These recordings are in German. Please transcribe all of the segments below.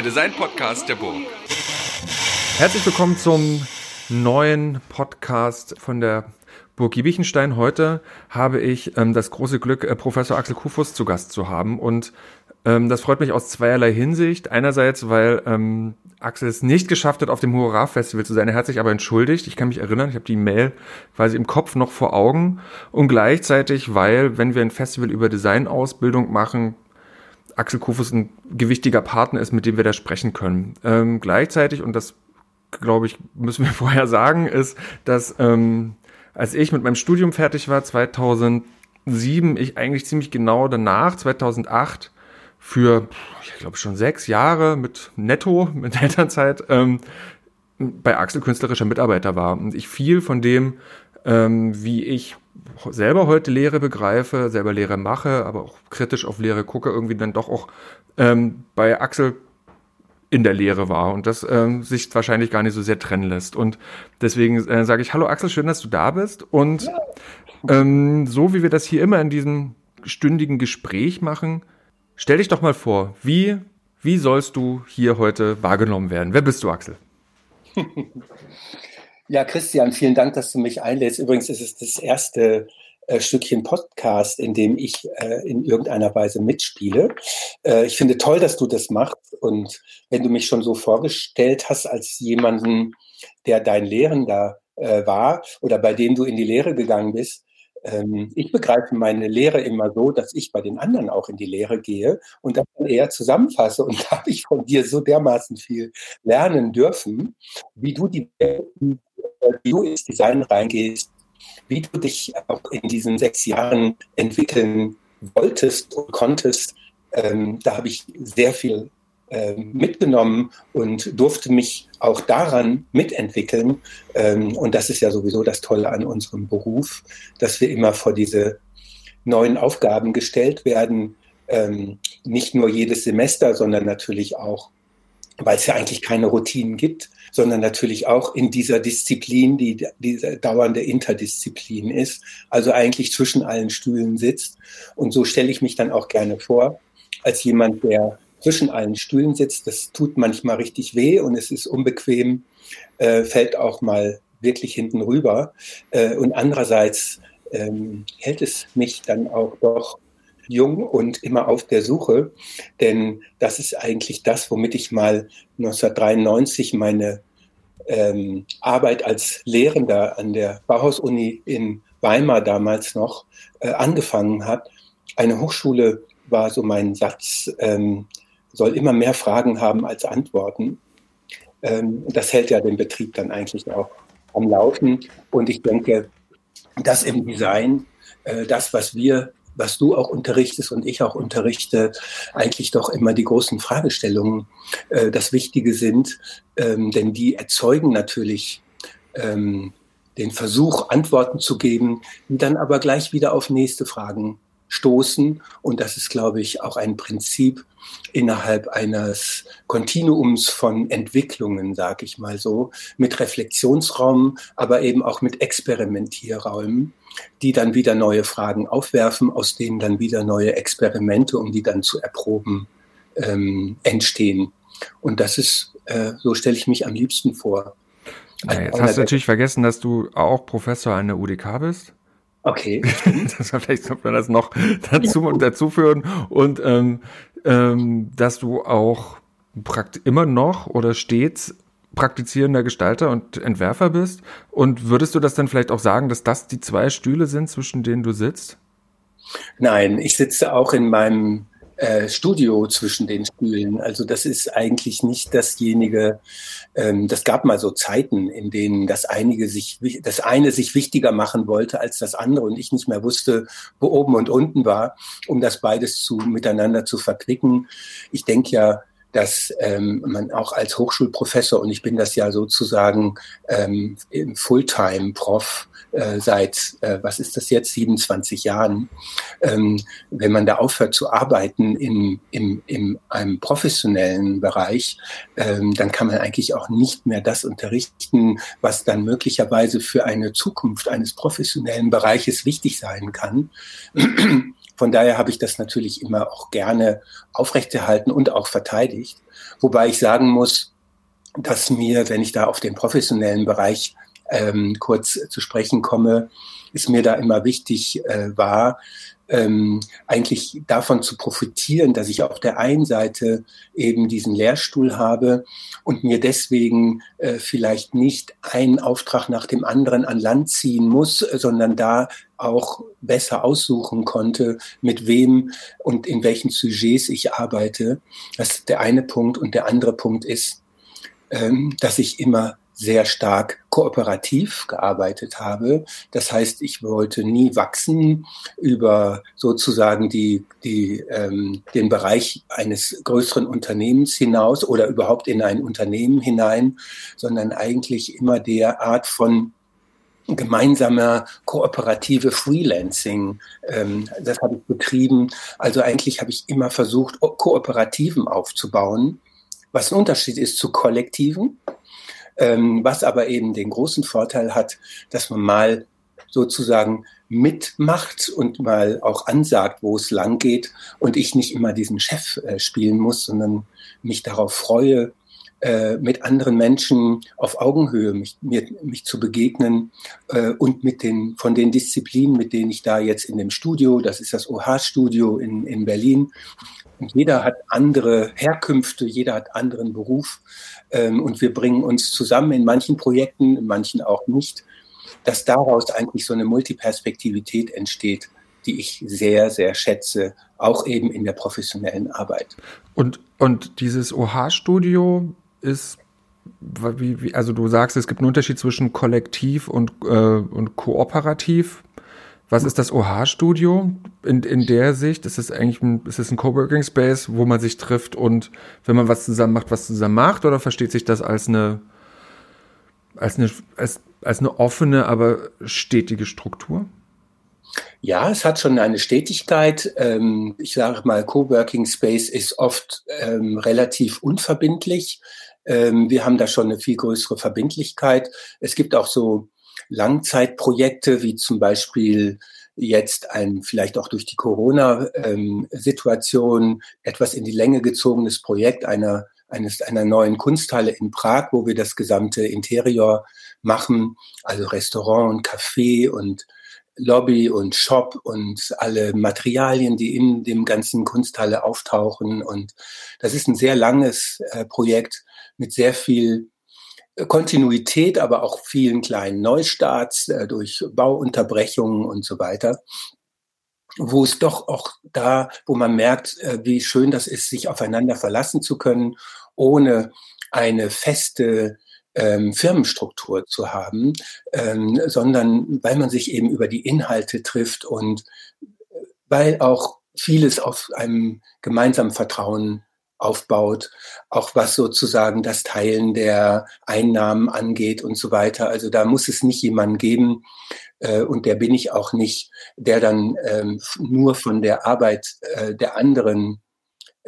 der Design-Podcast der Burg. Herzlich willkommen zum neuen Podcast von der Burg Wiechenstein. Heute habe ich ähm, das große Glück, äh, Professor Axel Kufus zu Gast zu haben. Und ähm, das freut mich aus zweierlei Hinsicht. Einerseits, weil ähm, Axel es nicht geschafft hat, auf dem Hurra-Festival zu sein. Er hat sich aber entschuldigt. Ich kann mich erinnern, ich habe die Mail quasi im Kopf noch vor Augen. Und gleichzeitig, weil, wenn wir ein Festival über Designausbildung machen, Axel Kufus ein gewichtiger Partner ist, mit dem wir da sprechen können. Ähm, gleichzeitig, und das glaube ich, müssen wir vorher sagen, ist, dass ähm, als ich mit meinem Studium fertig war, 2007, ich eigentlich ziemlich genau danach, 2008, für, ich glaube schon sechs Jahre mit Netto, mit Elternzeit, ähm, bei Axel künstlerischer Mitarbeiter war. Und ich viel von dem, ähm, wie ich selber heute Lehre begreife, selber Lehre mache, aber auch kritisch auf Lehre gucke, irgendwie dann doch auch ähm, bei Axel in der Lehre war und das ähm, sich wahrscheinlich gar nicht so sehr trennen lässt. Und deswegen äh, sage ich, hallo Axel, schön, dass du da bist. Und ähm, so wie wir das hier immer in diesem stündigen Gespräch machen, stell dich doch mal vor, wie, wie sollst du hier heute wahrgenommen werden? Wer bist du, Axel? Ja, Christian, vielen Dank, dass du mich einlädst. Übrigens ist es das erste äh, Stückchen Podcast, in dem ich äh, in irgendeiner Weise mitspiele. Äh, ich finde toll, dass du das machst. Und wenn du mich schon so vorgestellt hast als jemanden, der dein Lehrender äh, war oder bei dem du in die Lehre gegangen bist, ähm, ich begreife meine Lehre immer so, dass ich bei den anderen auch in die Lehre gehe und das dann eher zusammenfasse. Und da habe ich von dir so dermaßen viel lernen dürfen, wie du die wie du ins Design reingehst, wie du dich auch in diesen sechs Jahren entwickeln wolltest und konntest. Ähm, da habe ich sehr viel äh, mitgenommen und durfte mich auch daran mitentwickeln. Ähm, und das ist ja sowieso das Tolle an unserem Beruf, dass wir immer vor diese neuen Aufgaben gestellt werden. Ähm, nicht nur jedes Semester, sondern natürlich auch, weil es ja eigentlich keine Routinen gibt, sondern natürlich auch in dieser Disziplin, die diese dauernde Interdisziplin ist, also eigentlich zwischen allen Stühlen sitzt. Und so stelle ich mich dann auch gerne vor, als jemand, der zwischen allen Stühlen sitzt. Das tut manchmal richtig weh und es ist unbequem, äh, fällt auch mal wirklich hinten rüber. Äh, und andererseits ähm, hält es mich dann auch doch jung und immer auf der Suche, denn das ist eigentlich das, womit ich mal 1993 meine ähm, Arbeit als Lehrender an der Bauhaus-Uni in Weimar damals noch äh, angefangen hat. Eine Hochschule war so mein Satz, ähm, soll immer mehr Fragen haben als Antworten. Ähm, das hält ja den Betrieb dann eigentlich auch am Laufen. Und ich denke, dass im Design äh, das, was wir was du auch unterrichtest und ich auch unterrichte, eigentlich doch immer die großen Fragestellungen äh, das Wichtige sind, ähm, denn die erzeugen natürlich ähm, den Versuch, Antworten zu geben, die dann aber gleich wieder auf nächste Fragen stoßen. Und das ist, glaube ich, auch ein Prinzip innerhalb eines Kontinuums von Entwicklungen, sage ich mal so, mit Reflexionsraum, aber eben auch mit Experimentierräumen, die dann wieder neue Fragen aufwerfen, aus denen dann wieder neue Experimente, um die dann zu erproben, ähm, entstehen. Und das ist, äh, so stelle ich mich am liebsten vor. Ja, jetzt hast du natürlich vergessen, dass du auch Professor an der UDK bist. Okay. das vielleicht sollte man das noch dazu und dazu führen und ähm, ähm, dass du auch prakt immer noch oder stets praktizierender Gestalter und Entwerfer bist. Und würdest du das dann vielleicht auch sagen, dass das die zwei Stühle sind, zwischen denen du sitzt? Nein, ich sitze auch in meinem äh, Studio zwischen den Stühlen. Also das ist eigentlich nicht dasjenige, ähm, das gab mal so Zeiten, in denen das einige sich, das eine sich wichtiger machen wollte als das andere und ich nicht mehr wusste, wo oben und unten war, um das beides zu miteinander zu verquicken. Ich denke ja, dass ähm, man auch als Hochschulprofessor, und ich bin das ja sozusagen ähm, Fulltime-Prof äh, seit, äh, was ist das jetzt, 27 Jahren, ähm, wenn man da aufhört zu arbeiten in, in, in einem professionellen Bereich, ähm, dann kann man eigentlich auch nicht mehr das unterrichten, was dann möglicherweise für eine Zukunft eines professionellen Bereiches wichtig sein kann. Von daher habe ich das natürlich immer auch gerne aufrechterhalten und auch verteidigt. Wobei ich sagen muss, dass mir, wenn ich da auf den professionellen Bereich ähm, kurz zu sprechen komme, ist mir da immer wichtig äh, war, ähm, eigentlich davon zu profitieren, dass ich auf der einen Seite eben diesen Lehrstuhl habe und mir deswegen äh, vielleicht nicht einen Auftrag nach dem anderen an Land ziehen muss, sondern da auch besser aussuchen konnte, mit wem und in welchen Sujets ich arbeite. Das ist der eine Punkt. Und der andere Punkt ist, ähm, dass ich immer sehr stark kooperativ gearbeitet habe. Das heißt, ich wollte nie wachsen über sozusagen die, die, ähm, den Bereich eines größeren Unternehmens hinaus oder überhaupt in ein Unternehmen hinein, sondern eigentlich immer der Art von gemeinsamer kooperative Freelancing. Ähm, das habe ich betrieben. Also eigentlich habe ich immer versucht, Kooperativen aufzubauen, was ein Unterschied ist zu Kollektiven ähm, was aber eben den großen Vorteil hat, dass man mal sozusagen mitmacht und mal auch ansagt, wo es lang geht und ich nicht immer diesen Chef äh, spielen muss, sondern mich darauf freue, äh, mit anderen Menschen auf Augenhöhe mich, mir, mich zu begegnen äh, und mit den, von den Disziplinen, mit denen ich da jetzt in dem Studio, das ist das OH-Studio in, in Berlin, und jeder hat andere Herkünfte, jeder hat anderen Beruf ähm, und wir bringen uns zusammen in manchen Projekten, in manchen auch nicht, dass daraus eigentlich so eine Multiperspektivität entsteht, die ich sehr, sehr schätze, auch eben in der professionellen Arbeit. Und, und dieses OH-Studio ist, wie, wie, also du sagst, es gibt einen Unterschied zwischen kollektiv und, äh, und kooperativ. Was ist das OH-Studio in, in der Sicht? Ist es eigentlich ein, ist es ein Coworking Space, wo man sich trifft und wenn man was zusammen macht, was zusammen macht? Oder versteht sich das als eine, als eine, als, als eine offene, aber stetige Struktur? Ja, es hat schon eine Stetigkeit. Ähm, ich sage mal, Coworking Space ist oft ähm, relativ unverbindlich. Ähm, wir haben da schon eine viel größere Verbindlichkeit. Es gibt auch so Langzeitprojekte, wie zum Beispiel jetzt ein vielleicht auch durch die Corona-Situation ähm, etwas in die Länge gezogenes Projekt einer eines einer neuen Kunsthalle in Prag, wo wir das gesamte Interior machen, also Restaurant und Café und Lobby und Shop und alle Materialien, die in dem ganzen Kunsthalle auftauchen. Und das ist ein sehr langes äh, Projekt mit sehr viel Kontinuität, aber auch vielen kleinen Neustarts äh, durch Bauunterbrechungen und so weiter, wo es doch auch da, wo man merkt, äh, wie schön das ist, sich aufeinander verlassen zu können, ohne eine feste ähm, Firmenstruktur zu haben, ähm, sondern weil man sich eben über die Inhalte trifft und äh, weil auch vieles auf einem gemeinsamen Vertrauen aufbaut, auch was sozusagen das Teilen der Einnahmen angeht und so weiter. Also da muss es nicht jemanden geben, äh, und der bin ich auch nicht, der dann ähm, nur von der Arbeit äh, der anderen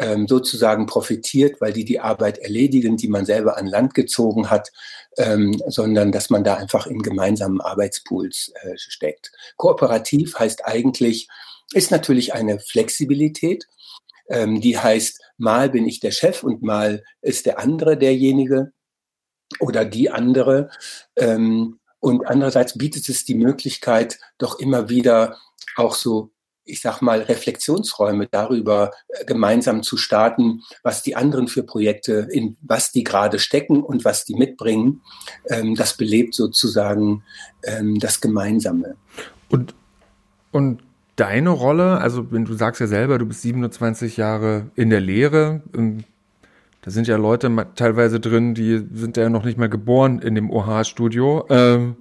ähm, sozusagen profitiert, weil die die Arbeit erledigen, die man selber an Land gezogen hat, ähm, sondern dass man da einfach in gemeinsamen Arbeitspools äh, steckt. Kooperativ heißt eigentlich, ist natürlich eine Flexibilität, ähm, die heißt, mal bin ich der Chef und mal ist der andere derjenige oder die andere. Ähm, und andererseits bietet es die Möglichkeit, doch immer wieder auch so, ich sag mal, Reflexionsräume darüber äh, gemeinsam zu starten, was die anderen für Projekte, in was die gerade stecken und was die mitbringen. Ähm, das belebt sozusagen ähm, das Gemeinsame. Und, und deine Rolle, also wenn du sagst ja selber, du bist 27 Jahre in der Lehre, ähm, da sind ja Leute teilweise drin, die sind ja noch nicht mal geboren in dem OH-Studio. Ähm,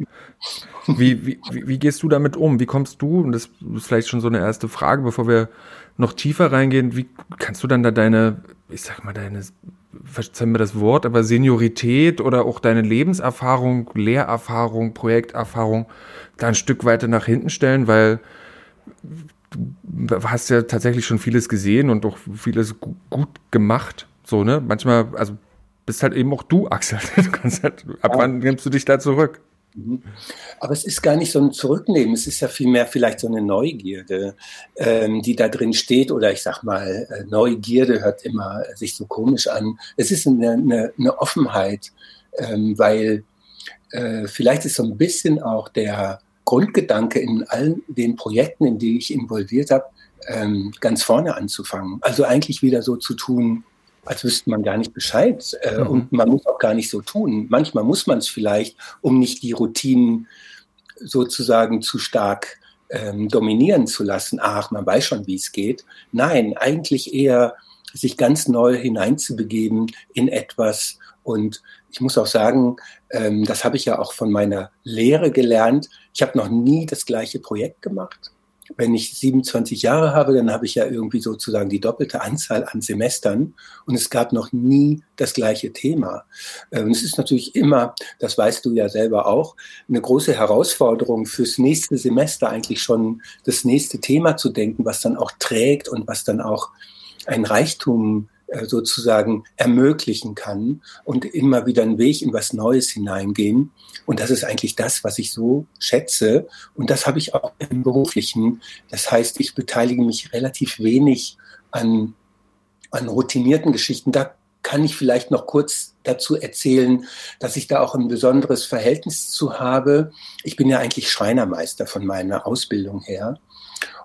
wie, wie, wie gehst du damit um? Wie kommst du, und das ist vielleicht schon so eine erste Frage, bevor wir noch tiefer reingehen, wie kannst du dann da deine, ich sag mal, deine, verzeih mir das Wort, aber Seniorität oder auch deine Lebenserfahrung, Lehrerfahrung, Projekterfahrung da ein Stück weiter nach hinten stellen, weil du hast ja tatsächlich schon vieles gesehen und auch vieles gut gemacht. So, ne? Manchmal, also bist halt eben auch du, Axel. Du halt, ab wann nimmst du dich da zurück? Mhm. Aber es ist gar nicht so ein Zurücknehmen, es ist ja vielmehr vielleicht so eine Neugierde, ähm, die da drin steht. Oder ich sag mal, äh, Neugierde hört immer sich so komisch an. Es ist eine, eine, eine Offenheit, ähm, weil äh, vielleicht ist so ein bisschen auch der Grundgedanke in allen den Projekten, in die ich involviert habe, ähm, ganz vorne anzufangen. Also eigentlich wieder so zu tun, als wüsste man gar nicht Bescheid. Äh, mhm. Und man muss auch gar nicht so tun. Manchmal muss man es vielleicht, um nicht die Routinen sozusagen zu stark ähm, dominieren zu lassen. Ach, man weiß schon, wie es geht. Nein, eigentlich eher sich ganz neu hineinzubegeben in etwas. Und ich muss auch sagen, ähm, das habe ich ja auch von meiner Lehre gelernt. Ich habe noch nie das gleiche Projekt gemacht wenn ich 27 Jahre habe, dann habe ich ja irgendwie sozusagen die doppelte Anzahl an Semestern und es gab noch nie das gleiche Thema. Und ähm, es ist natürlich immer, das weißt du ja selber auch, eine große Herausforderung fürs nächste Semester eigentlich schon das nächste Thema zu denken, was dann auch trägt und was dann auch ein Reichtum sozusagen ermöglichen kann und immer wieder einen Weg in was Neues hineingehen. Und das ist eigentlich das, was ich so schätze. Und das habe ich auch im beruflichen. Das heißt, ich beteilige mich relativ wenig an, an routinierten Geschichten. Da kann ich vielleicht noch kurz dazu erzählen, dass ich da auch ein besonderes Verhältnis zu habe. Ich bin ja eigentlich Schreinermeister von meiner Ausbildung her.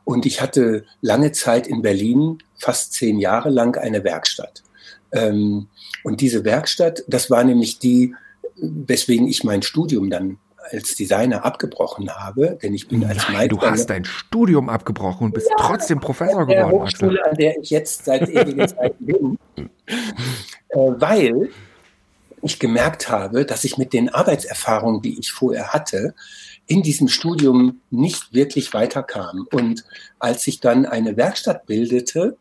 Und ich hatte lange Zeit in Berlin, fast zehn Jahre lang, eine Werkstatt. Ähm, und diese Werkstatt, das war nämlich die, weswegen ich mein Studium dann als Designer abgebrochen habe, denn ich bin Nein, als Meister. Du hast dein Studium abgebrochen und bist ja, trotzdem Professor der geworden. Hochschule, Axel. an der ich jetzt seit ewigen Zeiten bin, äh, weil ich gemerkt habe, dass ich mit den Arbeitserfahrungen, die ich vorher hatte, in diesem Studium nicht wirklich weiterkam. Und als ich dann eine Werkstatt bildete,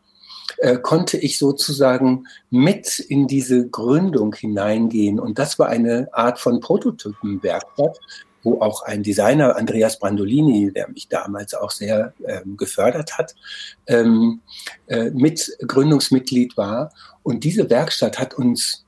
äh, konnte ich sozusagen mit in diese Gründung hineingehen. Und das war eine Art von Prototypenwerkstatt, wo auch ein Designer, Andreas Brandolini, der mich damals auch sehr ähm, gefördert hat, ähm, äh, mit Gründungsmitglied war. Und diese Werkstatt hat uns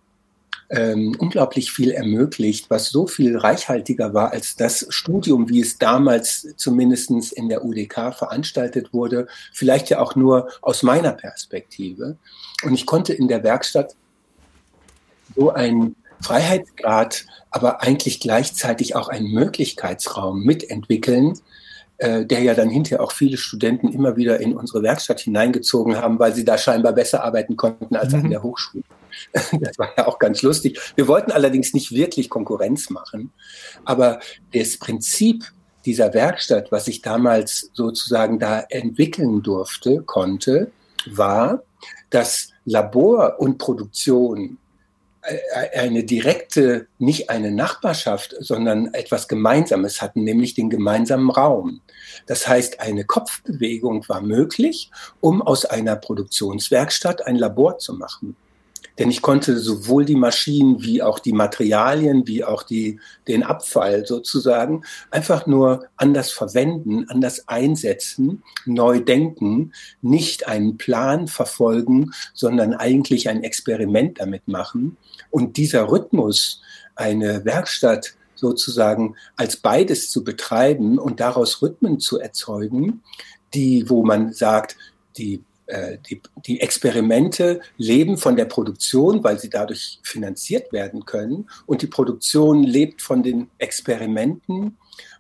ähm, unglaublich viel ermöglicht, was so viel reichhaltiger war als das Studium, wie es damals zumindestens in der UDK veranstaltet wurde, vielleicht ja auch nur aus meiner Perspektive. Und ich konnte in der Werkstatt so einen Freiheitsgrad, aber eigentlich gleichzeitig auch einen Möglichkeitsraum mitentwickeln, äh, der ja dann hinterher auch viele Studenten immer wieder in unsere Werkstatt hineingezogen haben, weil sie da scheinbar besser arbeiten konnten als mhm. an der Hochschule. Das war ja auch ganz lustig. Wir wollten allerdings nicht wirklich Konkurrenz machen, aber das Prinzip dieser Werkstatt, was ich damals sozusagen da entwickeln durfte, konnte, war, dass Labor und Produktion äh, eine direkte, nicht eine Nachbarschaft, sondern etwas Gemeinsames hatten, nämlich den gemeinsamen Raum. Das heißt, eine Kopfbewegung war möglich, um aus einer Produktionswerkstatt ein Labor zu machen. Denn ich konnte sowohl die Maschinen wie auch die Materialien, wie auch die, den Abfall sozusagen einfach nur anders verwenden, anders einsetzen, neu denken, nicht einen Plan verfolgen, sondern eigentlich ein Experiment damit machen. Und dieser Rhythmus, eine Werkstatt sozusagen als beides zu betreiben und daraus Rhythmen zu erzeugen, die, wo man sagt, die die, die Experimente leben von der Produktion, weil sie dadurch finanziert werden können. Und die Produktion lebt von den Experimenten,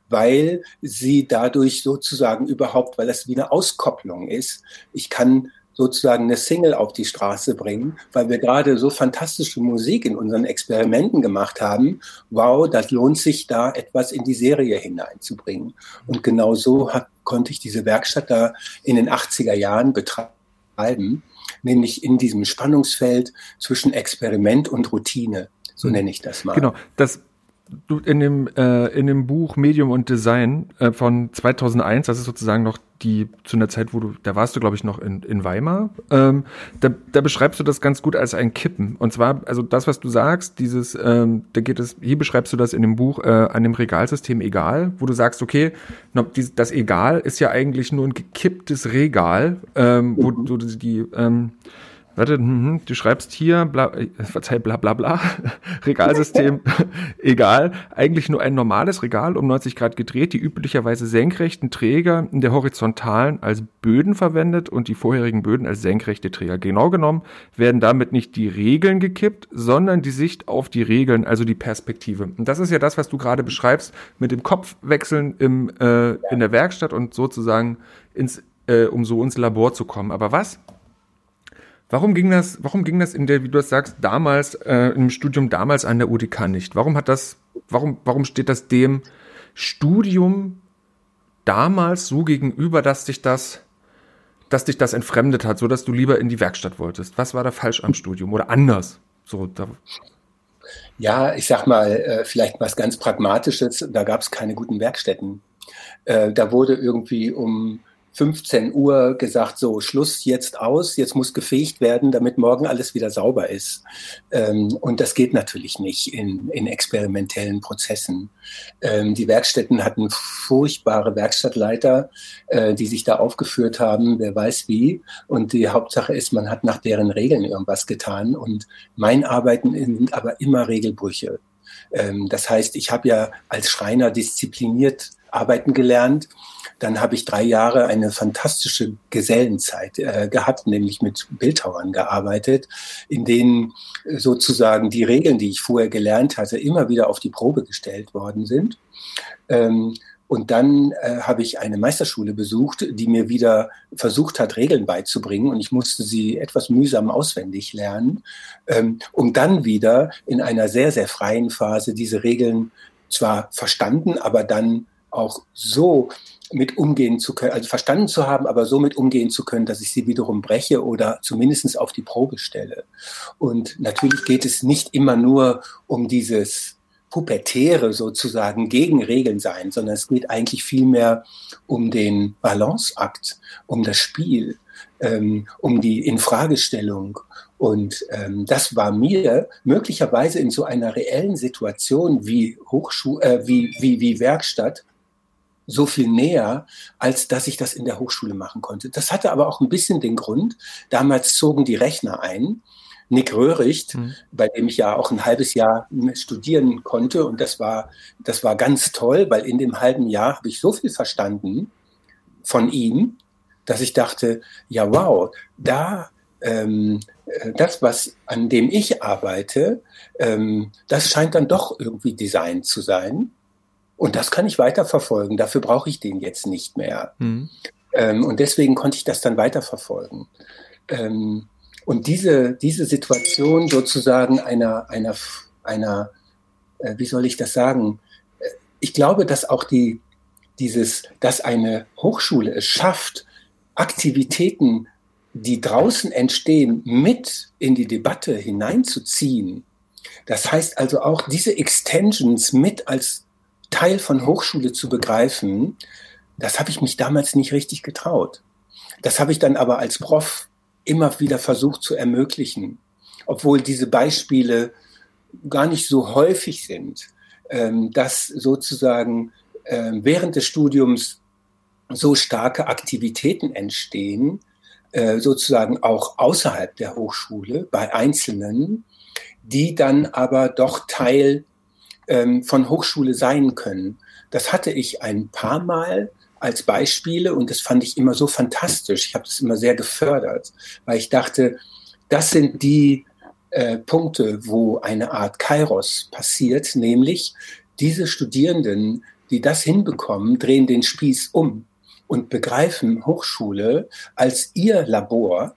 weil sie dadurch sozusagen überhaupt, weil das wie eine Auskopplung ist. Ich kann sozusagen eine Single auf die Straße bringen, weil wir gerade so fantastische Musik in unseren Experimenten gemacht haben. Wow, das lohnt sich da etwas in die Serie hineinzubringen. Und genau so hat, konnte ich diese Werkstatt da in den 80er Jahren betreiben beschreiben, nämlich in diesem Spannungsfeld zwischen Experiment und Routine. So hm. nenne ich das mal. Genau, das in dem äh, in dem Buch Medium und Design äh, von 2001, das ist sozusagen noch die zu einer Zeit, wo du, da warst du glaube ich noch in, in Weimar, ähm, da, da beschreibst du das ganz gut als ein Kippen. Und zwar, also das, was du sagst, dieses, ähm, da geht es, hier beschreibst du das in dem Buch äh, an dem Regalsystem Egal, wo du sagst, okay, das Egal ist ja eigentlich nur ein gekipptes Regal, ähm, wo mhm. du die ähm, Warte, hm, du schreibst hier, bla, äh, verzeih, bla bla bla, Regalsystem, egal, eigentlich nur ein normales Regal um 90 Grad gedreht, die üblicherweise senkrechten Träger in der horizontalen als Böden verwendet und die vorherigen Böden als senkrechte Träger. Genau genommen werden damit nicht die Regeln gekippt, sondern die Sicht auf die Regeln, also die Perspektive. Und das ist ja das, was du gerade beschreibst, mit dem Kopfwechseln im, äh, in der Werkstatt und sozusagen ins, äh, um so ins Labor zu kommen. Aber was? Warum ging das, warum ging das in der, wie du das sagst, damals, äh, im Studium damals an der UDK nicht? Warum hat das, warum, warum steht das dem Studium damals so gegenüber, dass dich das, dass dich das entfremdet hat, so dass du lieber in die Werkstatt wolltest? Was war da falsch am Studium oder anders? So, da ja, ich sag mal, äh, vielleicht was ganz Pragmatisches, da gab es keine guten Werkstätten. Äh, da wurde irgendwie um 15 Uhr gesagt, so Schluss jetzt aus, jetzt muss gefegt werden, damit morgen alles wieder sauber ist. Ähm, und das geht natürlich nicht in, in experimentellen Prozessen. Ähm, die Werkstätten hatten furchtbare Werkstattleiter, äh, die sich da aufgeführt haben, wer weiß wie. Und die Hauptsache ist, man hat nach deren Regeln irgendwas getan. Und mein Arbeiten sind aber immer Regelbrüche. Ähm, das heißt, ich habe ja als Schreiner diszipliniert arbeiten gelernt dann habe ich drei Jahre eine fantastische Gesellenzeit äh, gehabt, nämlich mit Bildhauern gearbeitet, in denen sozusagen die Regeln, die ich vorher gelernt hatte, immer wieder auf die Probe gestellt worden sind. Ähm, und dann äh, habe ich eine Meisterschule besucht, die mir wieder versucht hat, Regeln beizubringen. Und ich musste sie etwas mühsam auswendig lernen, ähm, um dann wieder in einer sehr, sehr freien Phase diese Regeln zwar verstanden, aber dann auch so mit umgehen zu können, also verstanden zu haben, aber so mit umgehen zu können, dass ich sie wiederum breche oder zumindest auf die Probe stelle. Und natürlich geht es nicht immer nur um dieses pubertäre sozusagen gegen Regeln sein, sondern es geht eigentlich vielmehr um den Balanceakt, um das Spiel, ähm, um die Infragestellung. Und ähm, das war mir möglicherweise in so einer reellen Situation wie Hochschule, äh, wie, wie, wie Werkstatt so viel näher, als dass ich das in der Hochschule machen konnte. Das hatte aber auch ein bisschen den Grund, damals zogen die Rechner ein. Nick Röhricht, mhm. bei dem ich ja auch ein halbes Jahr studieren konnte. Und das war, das war ganz toll, weil in dem halben Jahr habe ich so viel verstanden von ihm, dass ich dachte, ja, wow, da, ähm, äh, das, was, an dem ich arbeite, ähm, das scheint dann doch irgendwie Design zu sein. Und das kann ich weiterverfolgen. Dafür brauche ich den jetzt nicht mehr. Mhm. Ähm, und deswegen konnte ich das dann weiterverfolgen. Ähm, und diese, diese Situation sozusagen einer, einer, einer, äh, wie soll ich das sagen? Äh, ich glaube, dass auch die, dieses, dass eine Hochschule es schafft, Aktivitäten, die draußen entstehen, mit in die Debatte hineinzuziehen. Das heißt also auch diese Extensions mit als Teil von Hochschule zu begreifen, das habe ich mich damals nicht richtig getraut. Das habe ich dann aber als Prof immer wieder versucht zu ermöglichen, obwohl diese Beispiele gar nicht so häufig sind, ähm, dass sozusagen ähm, während des Studiums so starke Aktivitäten entstehen, äh, sozusagen auch außerhalb der Hochschule bei Einzelnen, die dann aber doch Teil ähm, von Hochschule sein können. Das hatte ich ein paar Mal als Beispiele und das fand ich immer so fantastisch. Ich habe das immer sehr gefördert, weil ich dachte, das sind die äh, Punkte, wo eine Art Kairos passiert, nämlich diese Studierenden, die das hinbekommen, drehen den Spieß um und begreifen Hochschule als ihr Labor,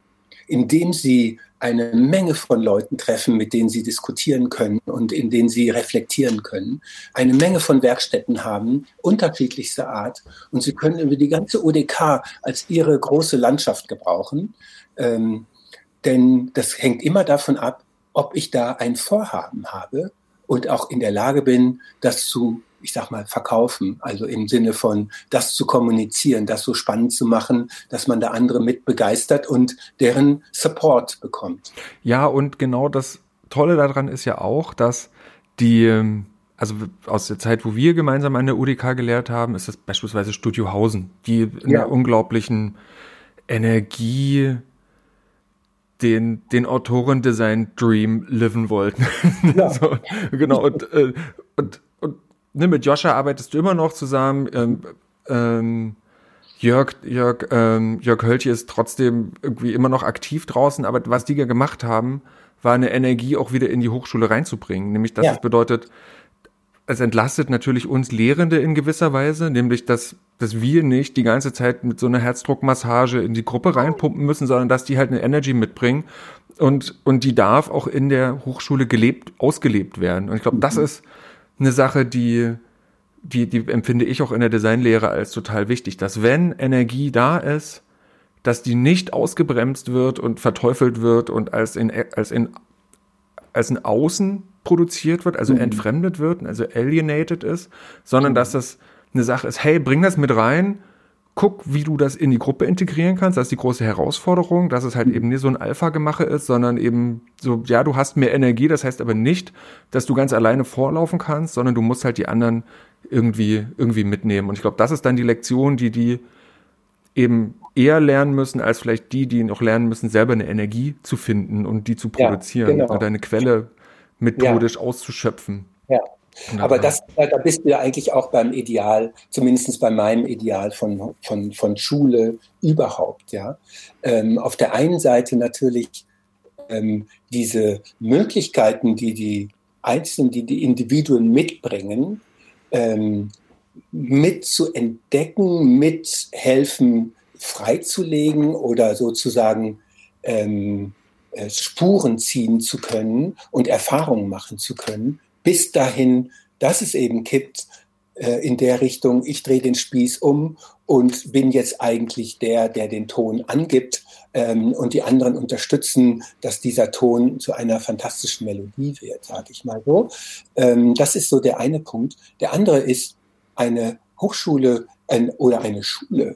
in dem sie eine Menge von Leuten treffen, mit denen sie diskutieren können und in denen sie reflektieren können, eine Menge von Werkstätten haben, unterschiedlichster Art. Und sie können über die ganze UDK als ihre große Landschaft gebrauchen. Ähm, denn das hängt immer davon ab, ob ich da ein Vorhaben habe und auch in der Lage bin, das zu ich sag mal, verkaufen. Also im Sinne von das zu kommunizieren, das so spannend zu machen, dass man da andere mit begeistert und deren Support bekommt. Ja, und genau das Tolle daran ist ja auch, dass die, also aus der Zeit, wo wir gemeinsam an der UDK gelehrt haben, ist das beispielsweise Studio Hausen, die in ja. einer unglaublichen Energie den, den Autorendesign-Dream liven wollten. Ja. so, genau, und, äh, und, und ne, mit Joscha arbeitest du immer noch zusammen. Ähm, ähm, Jörg, Jörg, ähm, Jörg Höltje ist trotzdem irgendwie immer noch aktiv draußen, aber was die ja gemacht haben, war eine Energie auch wieder in die Hochschule reinzubringen. Nämlich, dass ja. es bedeutet, es entlastet natürlich uns Lehrende in gewisser Weise, nämlich dass, dass wir nicht die ganze Zeit mit so einer Herzdruckmassage in die Gruppe reinpumpen müssen, sondern dass die halt eine Energy mitbringen und, und die darf auch in der Hochschule gelebt, ausgelebt werden. Und ich glaube, das mhm. ist eine Sache, die, die, die empfinde ich auch in der Designlehre als total wichtig, dass wenn Energie da ist, dass die nicht ausgebremst wird und verteufelt wird und als in, als in, als ein Außen produziert wird, also mhm. entfremdet wird, also alienated ist, sondern mhm. dass das eine Sache ist, hey, bring das mit rein, guck, wie du das in die Gruppe integrieren kannst. Das ist die große Herausforderung, dass es halt mhm. eben nicht so ein Alpha-Gemache ist, sondern eben so, ja, du hast mehr Energie, das heißt aber nicht, dass du ganz alleine vorlaufen kannst, sondern du musst halt die anderen irgendwie, irgendwie mitnehmen. Und ich glaube, das ist dann die Lektion, die die eben eher lernen müssen, als vielleicht die, die noch lernen müssen, selber eine Energie zu finden und die zu produzieren ja, genau. oder eine Quelle methodisch ja. auszuschöpfen. Ja. Aber das, da bist du ja eigentlich auch beim Ideal, zumindest bei meinem Ideal von, von, von Schule überhaupt, ja. Ähm, auf der einen Seite natürlich ähm, diese Möglichkeiten, die die Einzelnen, die die Individuen mitbringen, ähm, mit mithelfen freizulegen oder sozusagen ähm, äh, Spuren ziehen zu können und Erfahrungen machen zu können, bis dahin, dass es eben kippt äh, in der Richtung, ich drehe den Spieß um und bin jetzt eigentlich der, der den Ton angibt ähm, und die anderen unterstützen, dass dieser Ton zu einer fantastischen Melodie wird, sage ich mal so. Ähm, das ist so der eine Punkt. Der andere ist eine Hochschule ein, oder eine Schule,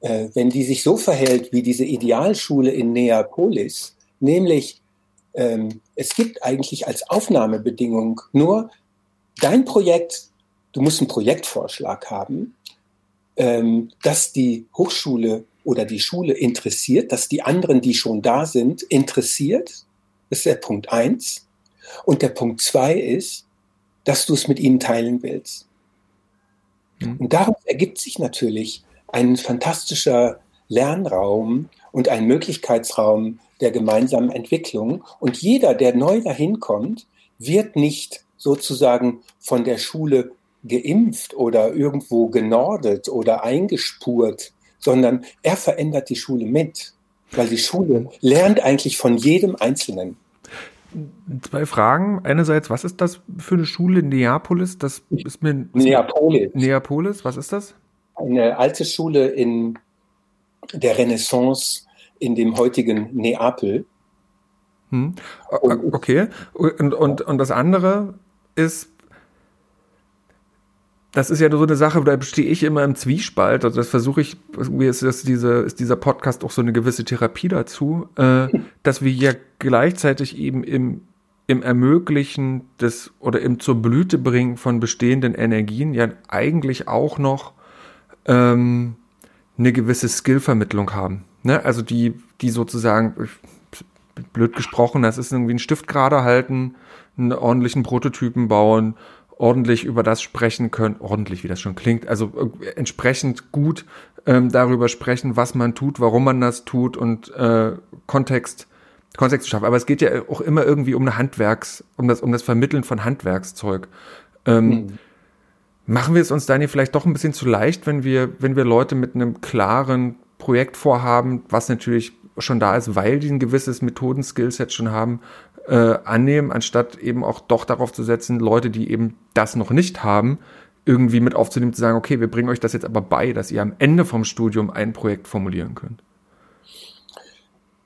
äh, wenn die sich so verhält wie diese Idealschule in Neapolis, Nämlich, ähm, es gibt eigentlich als Aufnahmebedingung nur dein Projekt, du musst einen Projektvorschlag haben, ähm, dass die Hochschule oder die Schule interessiert, dass die anderen, die schon da sind, interessiert. Das ist der Punkt eins. Und der Punkt zwei ist, dass du es mit ihnen teilen willst. Mhm. Und daraus ergibt sich natürlich ein fantastischer Lernraum und ein Möglichkeitsraum, der gemeinsamen Entwicklung. Und jeder, der neu dahin kommt, wird nicht sozusagen von der Schule geimpft oder irgendwo genordet oder eingespurt, sondern er verändert die Schule mit, weil die Schule lernt eigentlich von jedem Einzelnen. Zwei Fragen. Einerseits, was ist das für eine Schule in Neapolis? Das ist mir Neapolis. Neapolis, was ist das? Eine alte Schule in der Renaissance in dem heutigen Neapel. Hm. Okay. Und, und, und das andere ist, das ist ja so eine Sache, da stehe ich immer im Zwiespalt. Also das versuche ich, irgendwie ist, das diese, ist dieser Podcast auch so eine gewisse Therapie dazu, äh, dass wir ja gleichzeitig eben im, im Ermöglichen des oder im zur Blüte bringen von bestehenden Energien ja eigentlich auch noch ähm, eine gewisse Skillvermittlung haben. Ne? Also die, die sozusagen, blöd gesprochen, das ist irgendwie ein Stift gerade halten, einen ordentlichen Prototypen bauen, ordentlich über das sprechen können, ordentlich, wie das schon klingt, also entsprechend gut ähm, darüber sprechen, was man tut, warum man das tut und äh, Kontext, Kontext zu schaffen. Aber es geht ja auch immer irgendwie um eine Handwerks, um das, um das Vermitteln von Handwerkszeug. Ähm, mhm. Machen wir es uns, Daniel, vielleicht doch ein bisschen zu leicht, wenn wir, wenn wir Leute mit einem klaren Projektvorhaben, was natürlich schon da ist, weil die ein gewisses Methoden-Skillset schon haben, äh, annehmen, anstatt eben auch doch darauf zu setzen, Leute, die eben das noch nicht haben, irgendwie mit aufzunehmen, zu sagen, okay, wir bringen euch das jetzt aber bei, dass ihr am Ende vom Studium ein Projekt formulieren könnt.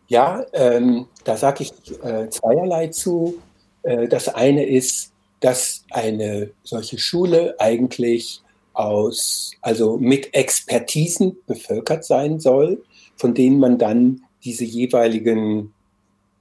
Ja, ähm, da sage ich äh, zweierlei zu. Äh, das eine ist, dass eine solche Schule eigentlich aus, also mit Expertisen bevölkert sein soll, von denen man dann diese jeweiligen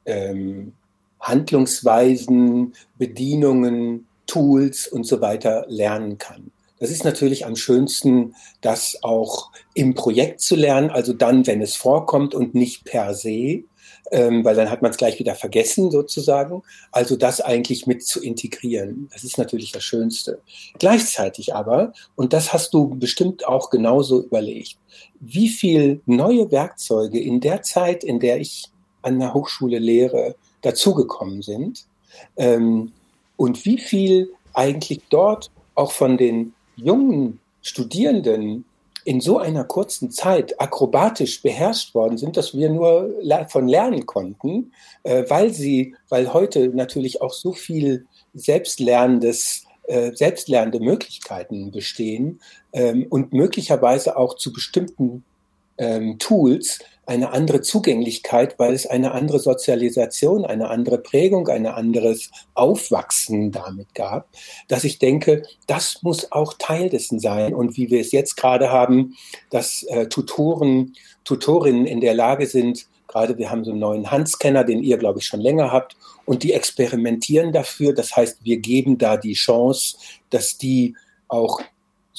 ähm, Handlungsweisen, Bedienungen, Tools und so weiter lernen kann. Das ist natürlich am schönsten, das auch im Projekt zu lernen, also dann, wenn es vorkommt und nicht per se, ähm, weil dann hat man es gleich wieder vergessen sozusagen. Also das eigentlich mit zu integrieren, das ist natürlich das Schönste. Gleichzeitig aber, und das hast du bestimmt auch genauso überlegt, wie viel neue Werkzeuge in der Zeit, in der ich an der Hochschule lehre, dazugekommen sind ähm, und wie viel eigentlich dort auch von den jungen Studierenden in so einer kurzen Zeit akrobatisch beherrscht worden sind, dass wir nur von lernen konnten, äh, weil sie, weil heute natürlich auch so viel selbstlernendes äh, selbstlernende Möglichkeiten bestehen ähm, und möglicherweise auch zu bestimmten ähm, Tools eine andere Zugänglichkeit, weil es eine andere Sozialisation, eine andere Prägung, ein anderes Aufwachsen damit gab, dass ich denke, das muss auch Teil dessen sein. Und wie wir es jetzt gerade haben, dass äh, Tutoren, Tutorinnen in der Lage sind, gerade wir haben so einen neuen Handscanner, den ihr, glaube ich, schon länger habt, und die experimentieren dafür. Das heißt, wir geben da die Chance, dass die auch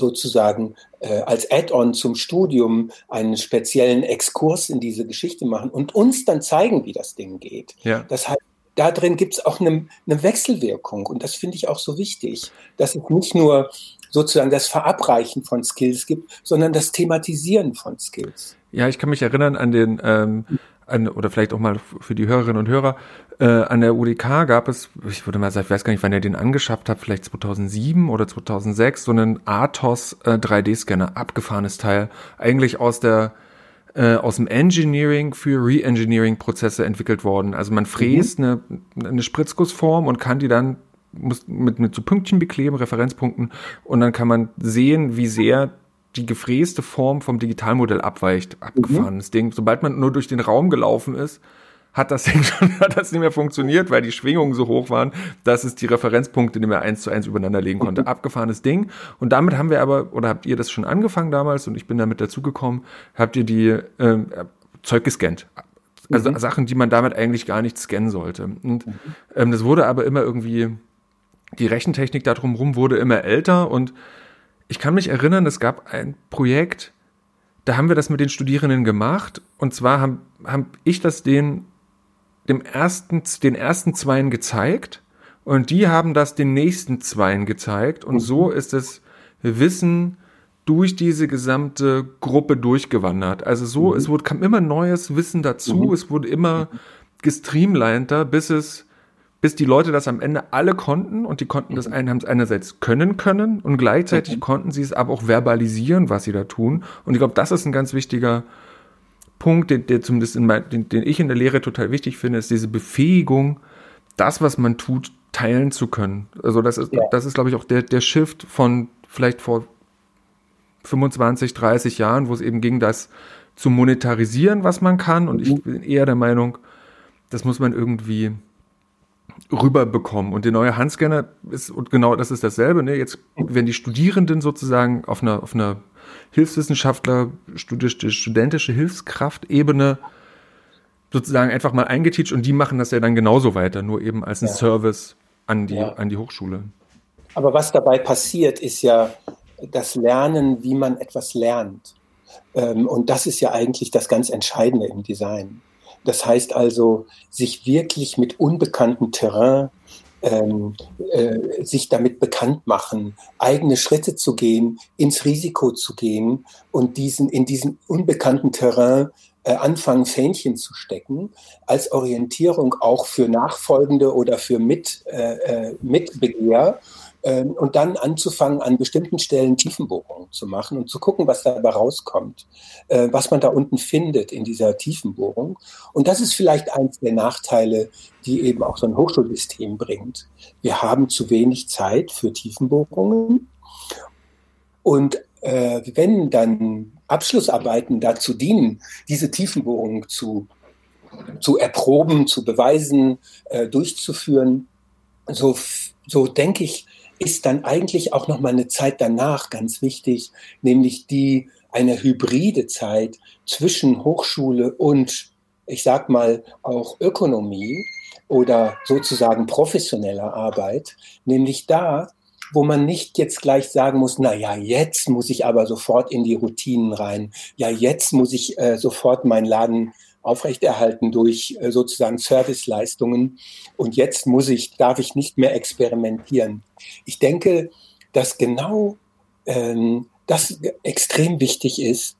sozusagen äh, als Add-on zum Studium einen speziellen Exkurs in diese Geschichte machen und uns dann zeigen, wie das Ding geht. Ja. Das heißt, da drin gibt es auch eine, eine Wechselwirkung und das finde ich auch so wichtig, dass es nicht nur sozusagen das Verabreichen von Skills gibt, sondern das Thematisieren von Skills. Ja, ich kann mich erinnern an den ähm, an, oder vielleicht auch mal für die Hörerinnen und Hörer, äh, an der UDK gab es, ich würde mal sagen, ich weiß gar nicht, wann ihr den angeschafft habt, vielleicht 2007 oder 2006, so einen Athos äh, 3D-Scanner, abgefahrenes Teil, eigentlich aus der äh, aus dem Engineering für Re-Engineering-Prozesse entwickelt worden. Also man fräst mhm. eine, eine Spritzgussform und kann die dann muss mit, mit so Pünktchen bekleben, Referenzpunkten, und dann kann man sehen, wie sehr die gefräste Form vom Digitalmodell abweicht. Abgefahrenes mhm. Ding. Sobald man nur durch den Raum gelaufen ist, hat das Ding schon, hat das nicht mehr funktioniert, weil die Schwingungen so hoch waren, dass es die Referenzpunkte nicht mehr eins zu eins übereinander legen konnte. Mhm. Abgefahrenes Ding. Und damit haben wir aber, oder habt ihr das schon angefangen damals und ich bin damit dazugekommen, habt ihr die ähm, Zeug gescannt. Also mhm. Sachen, die man damit eigentlich gar nicht scannen sollte. Und mhm. ähm, das wurde aber immer irgendwie, die Rechentechnik da drumherum wurde immer älter und ich kann mich erinnern, es gab ein Projekt, da haben wir das mit den Studierenden gemacht. Und zwar habe hab ich das den, dem ersten, den ersten Zweien gezeigt. Und die haben das den nächsten Zweien gezeigt. Und so mhm. ist das Wissen durch diese gesamte Gruppe durchgewandert. Also so, mhm. es wurde, kam immer neues Wissen dazu. Mhm. Es wurde immer gestreamliner, bis es bis die Leute das am Ende alle konnten und die konnten das mhm. einen haben es einerseits können können und gleichzeitig okay. konnten sie es aber auch verbalisieren, was sie da tun. Und ich glaube, das ist ein ganz wichtiger Punkt, der, der zumindest in mein, den, den ich in der Lehre total wichtig finde, ist diese Befähigung, das, was man tut, teilen zu können. Also das ist, ja. das ist, glaube ich, auch der, der Shift von vielleicht vor 25, 30 Jahren, wo es eben ging, das zu monetarisieren, was man kann. Und ich mhm. bin eher der Meinung, das muss man irgendwie rüberbekommen. Und der neue Handscanner ist, und genau das ist dasselbe, ne? Jetzt werden die Studierenden sozusagen auf einer, auf einer Hilfswissenschaftler, studentische Hilfskraftebene sozusagen einfach mal eingeteacht und die machen das ja dann genauso weiter, nur eben als ein ja. Service an die, ja. an die Hochschule. Aber was dabei passiert, ist ja das Lernen, wie man etwas lernt. Ähm, und das ist ja eigentlich das ganz Entscheidende im Design. Das heißt also, sich wirklich mit unbekanntem Terrain ähm, äh, sich damit bekannt machen, eigene Schritte zu gehen, ins Risiko zu gehen und diesen in diesem unbekannten Terrain äh, anfangen, Fähnchen zu stecken, als Orientierung auch für Nachfolgende oder für Mit, äh, äh Mitbegehr und dann anzufangen, an bestimmten Stellen Tiefenbohrungen zu machen und zu gucken, was dabei rauskommt, äh, was man da unten findet in dieser Tiefenbohrung. Und das ist vielleicht eins der Nachteile, die eben auch so ein Hochschulsystem bringt. Wir haben zu wenig Zeit für Tiefenbohrungen. Und äh, wenn dann Abschlussarbeiten dazu dienen, diese Tiefenbohrungen zu, zu erproben, zu beweisen, äh, durchzuführen, so, so denke ich, ist dann eigentlich auch noch mal eine Zeit danach ganz wichtig, nämlich die eine hybride Zeit zwischen Hochschule und ich sag mal auch Ökonomie oder sozusagen professioneller Arbeit, nämlich da wo man nicht jetzt gleich sagen muss, na ja, jetzt muss ich aber sofort in die Routinen rein. Ja, jetzt muss ich äh, sofort meinen Laden aufrechterhalten durch äh, sozusagen Serviceleistungen. Und jetzt muss ich, darf ich nicht mehr experimentieren. Ich denke, dass genau ähm, das extrem wichtig ist,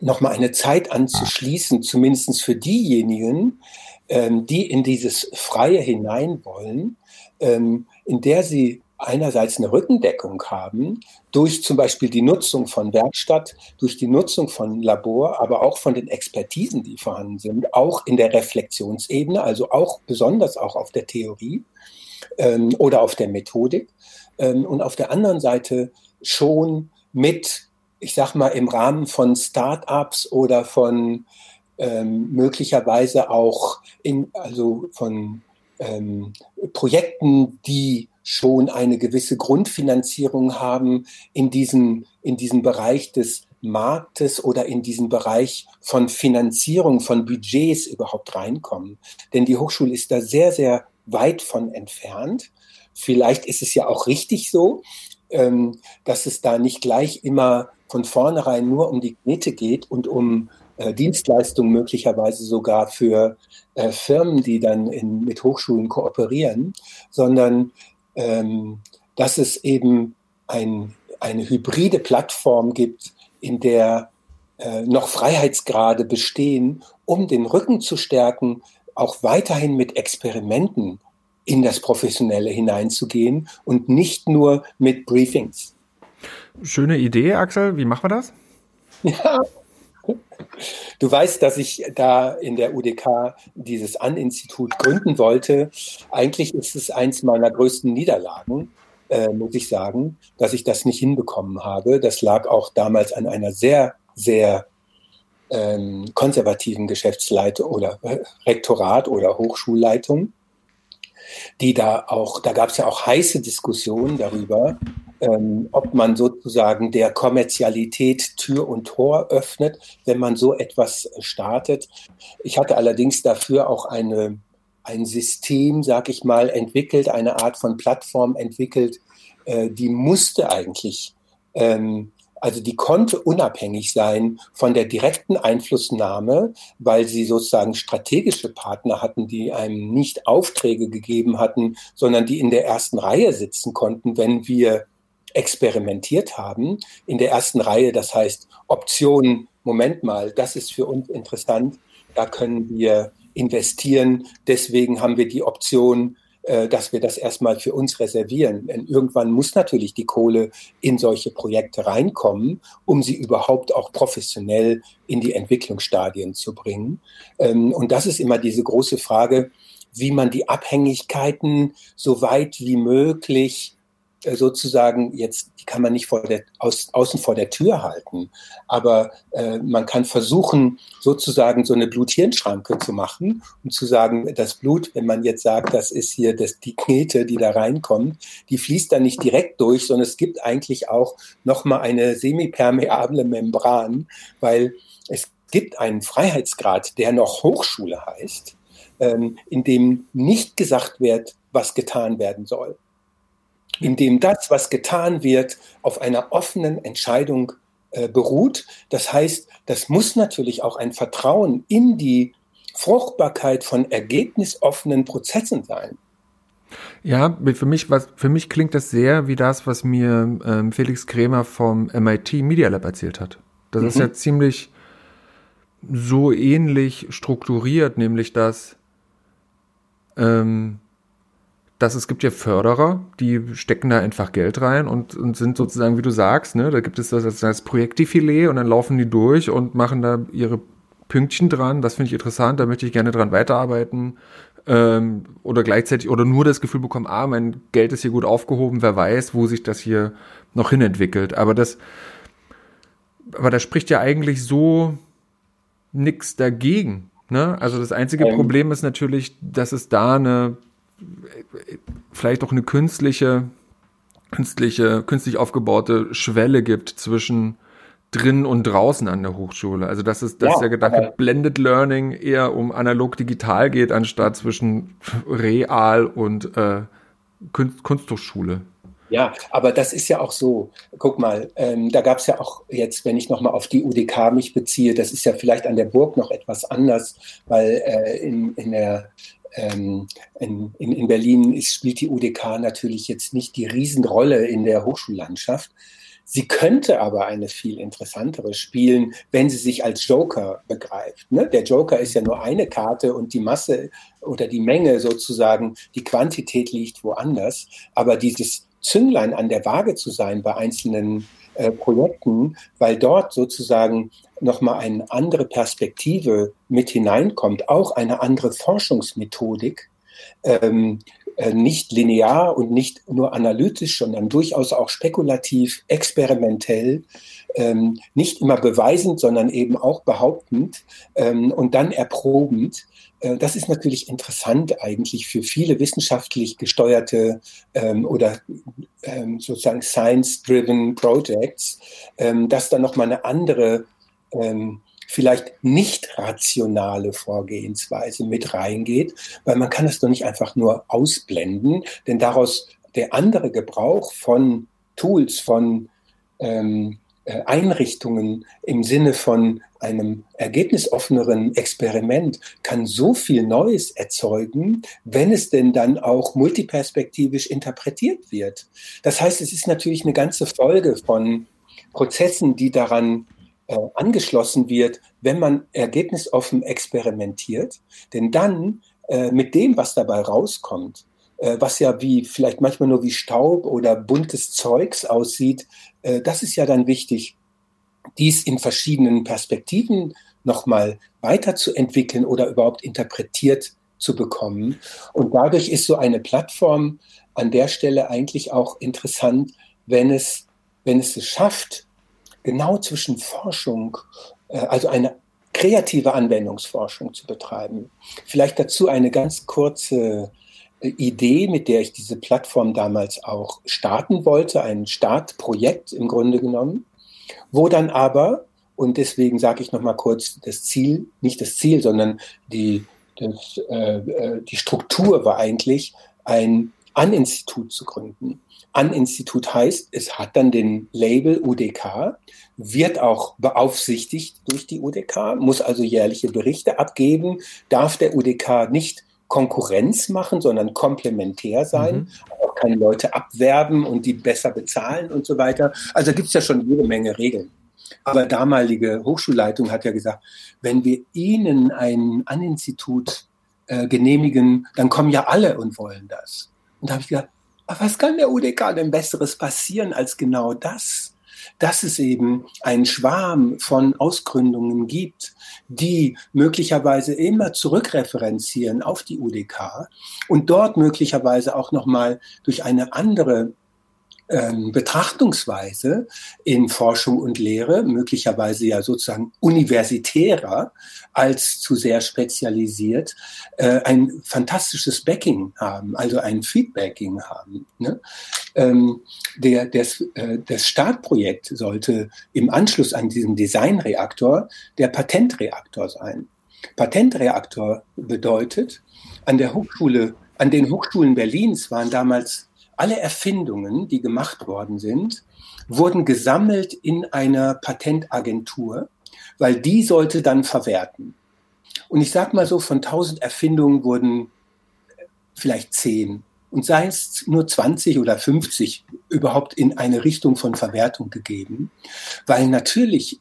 nochmal eine Zeit anzuschließen, zumindest für diejenigen, ähm, die in dieses Freie hinein wollen, ähm, in der sie einerseits eine Rückendeckung haben durch zum Beispiel die Nutzung von Werkstatt, durch die Nutzung von Labor, aber auch von den Expertisen, die vorhanden sind, auch in der Reflexionsebene, also auch besonders auch auf der Theorie ähm, oder auf der Methodik. Ähm, und auf der anderen Seite schon mit, ich sag mal, im Rahmen von Start-ups oder von ähm, möglicherweise auch in, also von ähm, Projekten, die schon eine gewisse Grundfinanzierung haben in diesem, in diesem Bereich des Marktes oder in diesen Bereich von Finanzierung, von Budgets überhaupt reinkommen. Denn die Hochschule ist da sehr, sehr weit von entfernt. Vielleicht ist es ja auch richtig so, ähm, dass es da nicht gleich immer von vornherein nur um die Knete geht und um äh, Dienstleistungen möglicherweise sogar für äh, Firmen, die dann in, mit Hochschulen kooperieren, sondern ähm, dass es eben ein, eine hybride Plattform gibt, in der äh, noch Freiheitsgrade bestehen, um den Rücken zu stärken, auch weiterhin mit Experimenten in das Professionelle hineinzugehen und nicht nur mit Briefings. Schöne Idee, Axel. Wie machen wir das? Ja. Du weißt, dass ich da in der UDK dieses An-Institut gründen wollte. Eigentlich ist es eins meiner größten Niederlagen, äh, muss ich sagen, dass ich das nicht hinbekommen habe. Das lag auch damals an einer sehr, sehr ähm, konservativen Geschäftsleitung oder äh, Rektorat oder Hochschulleitung die da auch, da gab es ja auch heiße Diskussionen darüber, ähm, ob man sozusagen der Kommerzialität Tür und Tor öffnet, wenn man so etwas startet. Ich hatte allerdings dafür auch eine, ein System, sag ich mal, entwickelt, eine Art von Plattform entwickelt, äh, die musste eigentlich ähm, also die konnte unabhängig sein von der direkten Einflussnahme, weil sie sozusagen strategische Partner hatten, die einem nicht Aufträge gegeben hatten, sondern die in der ersten Reihe sitzen konnten, wenn wir experimentiert haben. In der ersten Reihe, das heißt Optionen, Moment mal, das ist für uns interessant, da können wir investieren. Deswegen haben wir die Option, äh, dass wir das erstmal für uns reservieren. Denn irgendwann muss natürlich die Kohle in solche Projekte reinkommen, um sie überhaupt auch professionell in die Entwicklungsstadien zu bringen. Ähm, und das ist immer diese große Frage, wie man die Abhängigkeiten so weit wie möglich sozusagen jetzt, die kann man nicht vor der, aus, außen vor der Tür halten, aber äh, man kann versuchen, sozusagen so eine Blut-Hirn-Schranke zu machen und zu sagen, das Blut, wenn man jetzt sagt, das ist hier das, die Knete, die da reinkommt, die fließt dann nicht direkt durch, sondern es gibt eigentlich auch nochmal eine semipermeable Membran, weil es gibt einen Freiheitsgrad, der noch Hochschule heißt, ähm, in dem nicht gesagt wird, was getan werden soll in dem das, was getan wird, auf einer offenen Entscheidung äh, beruht. Das heißt, das muss natürlich auch ein Vertrauen in die Fruchtbarkeit von ergebnisoffenen Prozessen sein. Ja, für mich, was, für mich klingt das sehr wie das, was mir ähm, Felix Krämer vom MIT Media Lab erzählt hat. Das mhm. ist ja ziemlich so ähnlich strukturiert, nämlich dass ähm, dass es gibt ja Förderer, die stecken da einfach Geld rein und, und sind sozusagen, wie du sagst, ne, da gibt es das als Projektdefilet und dann laufen die durch und machen da ihre Pünktchen dran. Das finde ich interessant, da möchte ich gerne dran weiterarbeiten. Ähm, oder gleichzeitig oder nur das Gefühl bekommen, ah, mein Geld ist hier gut aufgehoben, wer weiß, wo sich das hier noch hin entwickelt. Aber das, aber da spricht ja eigentlich so nichts dagegen. Ne? Also das einzige ähm. Problem ist natürlich, dass es da eine vielleicht auch eine künstliche, künstliche, künstlich aufgebaute Schwelle gibt zwischen drin und draußen an der Hochschule. Also dass es, dass ja, der Gedanke Blended Learning eher um analog-digital geht, anstatt zwischen real und äh, Kunst, Kunsthochschule. Ja, aber das ist ja auch so. Guck mal, ähm, da gab es ja auch jetzt, wenn ich nochmal auf die UDK mich beziehe, das ist ja vielleicht an der Burg noch etwas anders, weil äh, in, in der ähm, in, in, Berlin ist, spielt die UDK natürlich jetzt nicht die Riesenrolle in der Hochschullandschaft. Sie könnte aber eine viel interessantere spielen, wenn sie sich als Joker begreift. Ne? Der Joker ist ja nur eine Karte und die Masse oder die Menge sozusagen, die Quantität liegt woanders. Aber dieses Zünglein an der Waage zu sein bei einzelnen äh, Projekten, weil dort sozusagen nochmal eine andere Perspektive mit hineinkommt, auch eine andere Forschungsmethodik, ähm, äh, nicht linear und nicht nur analytisch, sondern durchaus auch spekulativ, experimentell, ähm, nicht immer beweisend, sondern eben auch behauptend ähm, und dann erprobend. Äh, das ist natürlich interessant eigentlich für viele wissenschaftlich gesteuerte ähm, oder ähm, sozusagen science-driven Projects, ähm, dass da nochmal eine andere ähm, vielleicht nicht rationale Vorgehensweise mit reingeht, weil man kann es doch nicht einfach nur ausblenden, denn daraus der andere Gebrauch von Tools, von ähm, äh, Einrichtungen im Sinne von einem ergebnisoffeneren Experiment kann so viel Neues erzeugen, wenn es denn dann auch multiperspektivisch interpretiert wird. Das heißt, es ist natürlich eine ganze Folge von Prozessen, die daran äh, angeschlossen wird, wenn man ergebnisoffen experimentiert. Denn dann äh, mit dem, was dabei rauskommt, äh, was ja wie vielleicht manchmal nur wie Staub oder buntes Zeugs aussieht, äh, das ist ja dann wichtig, dies in verschiedenen Perspektiven nochmal weiterzuentwickeln oder überhaupt interpretiert zu bekommen. Und dadurch ist so eine Plattform an der Stelle eigentlich auch interessant, wenn es, wenn es es schafft, genau zwischen Forschung, äh, also eine kreative Anwendungsforschung zu betreiben. Vielleicht dazu eine ganz kurze äh, Idee, mit der ich diese Plattform damals auch starten wollte, ein Startprojekt im Grunde genommen, wo dann aber, und deswegen sage ich nochmal kurz das Ziel, nicht das Ziel, sondern die, das, äh, äh, die Struktur war eigentlich, ein An-Institut zu gründen. An-Institut heißt, es hat dann den Label UDK, wird auch beaufsichtigt durch die UDK, muss also jährliche Berichte abgeben, darf der UDK nicht Konkurrenz machen, sondern komplementär sein, mhm. auch keine Leute abwerben und die besser bezahlen und so weiter. Also gibt es ja schon jede Menge Regeln. Aber damalige Hochschulleitung hat ja gesagt, wenn wir Ihnen ein An-Institut äh, genehmigen, dann kommen ja alle und wollen das. Und da habe ich gedacht, was kann der UDK denn Besseres passieren als genau das? Dass es eben einen Schwarm von Ausgründungen gibt, die möglicherweise immer zurückreferenzieren auf die UDK und dort möglicherweise auch nochmal durch eine andere ähm, Betrachtungsweise in Forschung und Lehre, möglicherweise ja sozusagen universitärer als zu sehr spezialisiert, äh, ein fantastisches Backing haben, also ein Feedbacking haben. Ne? Ähm, der, das, äh, das Startprojekt sollte im Anschluss an diesen Designreaktor der Patentreaktor sein. Patentreaktor bedeutet, an der Hochschule, an den Hochschulen Berlins waren damals alle Erfindungen, die gemacht worden sind, wurden gesammelt in einer Patentagentur, weil die sollte dann verwerten. Und ich sage mal so, von 1000 Erfindungen wurden vielleicht 10 und sei es nur 20 oder 50 überhaupt in eine Richtung von Verwertung gegeben, weil natürlich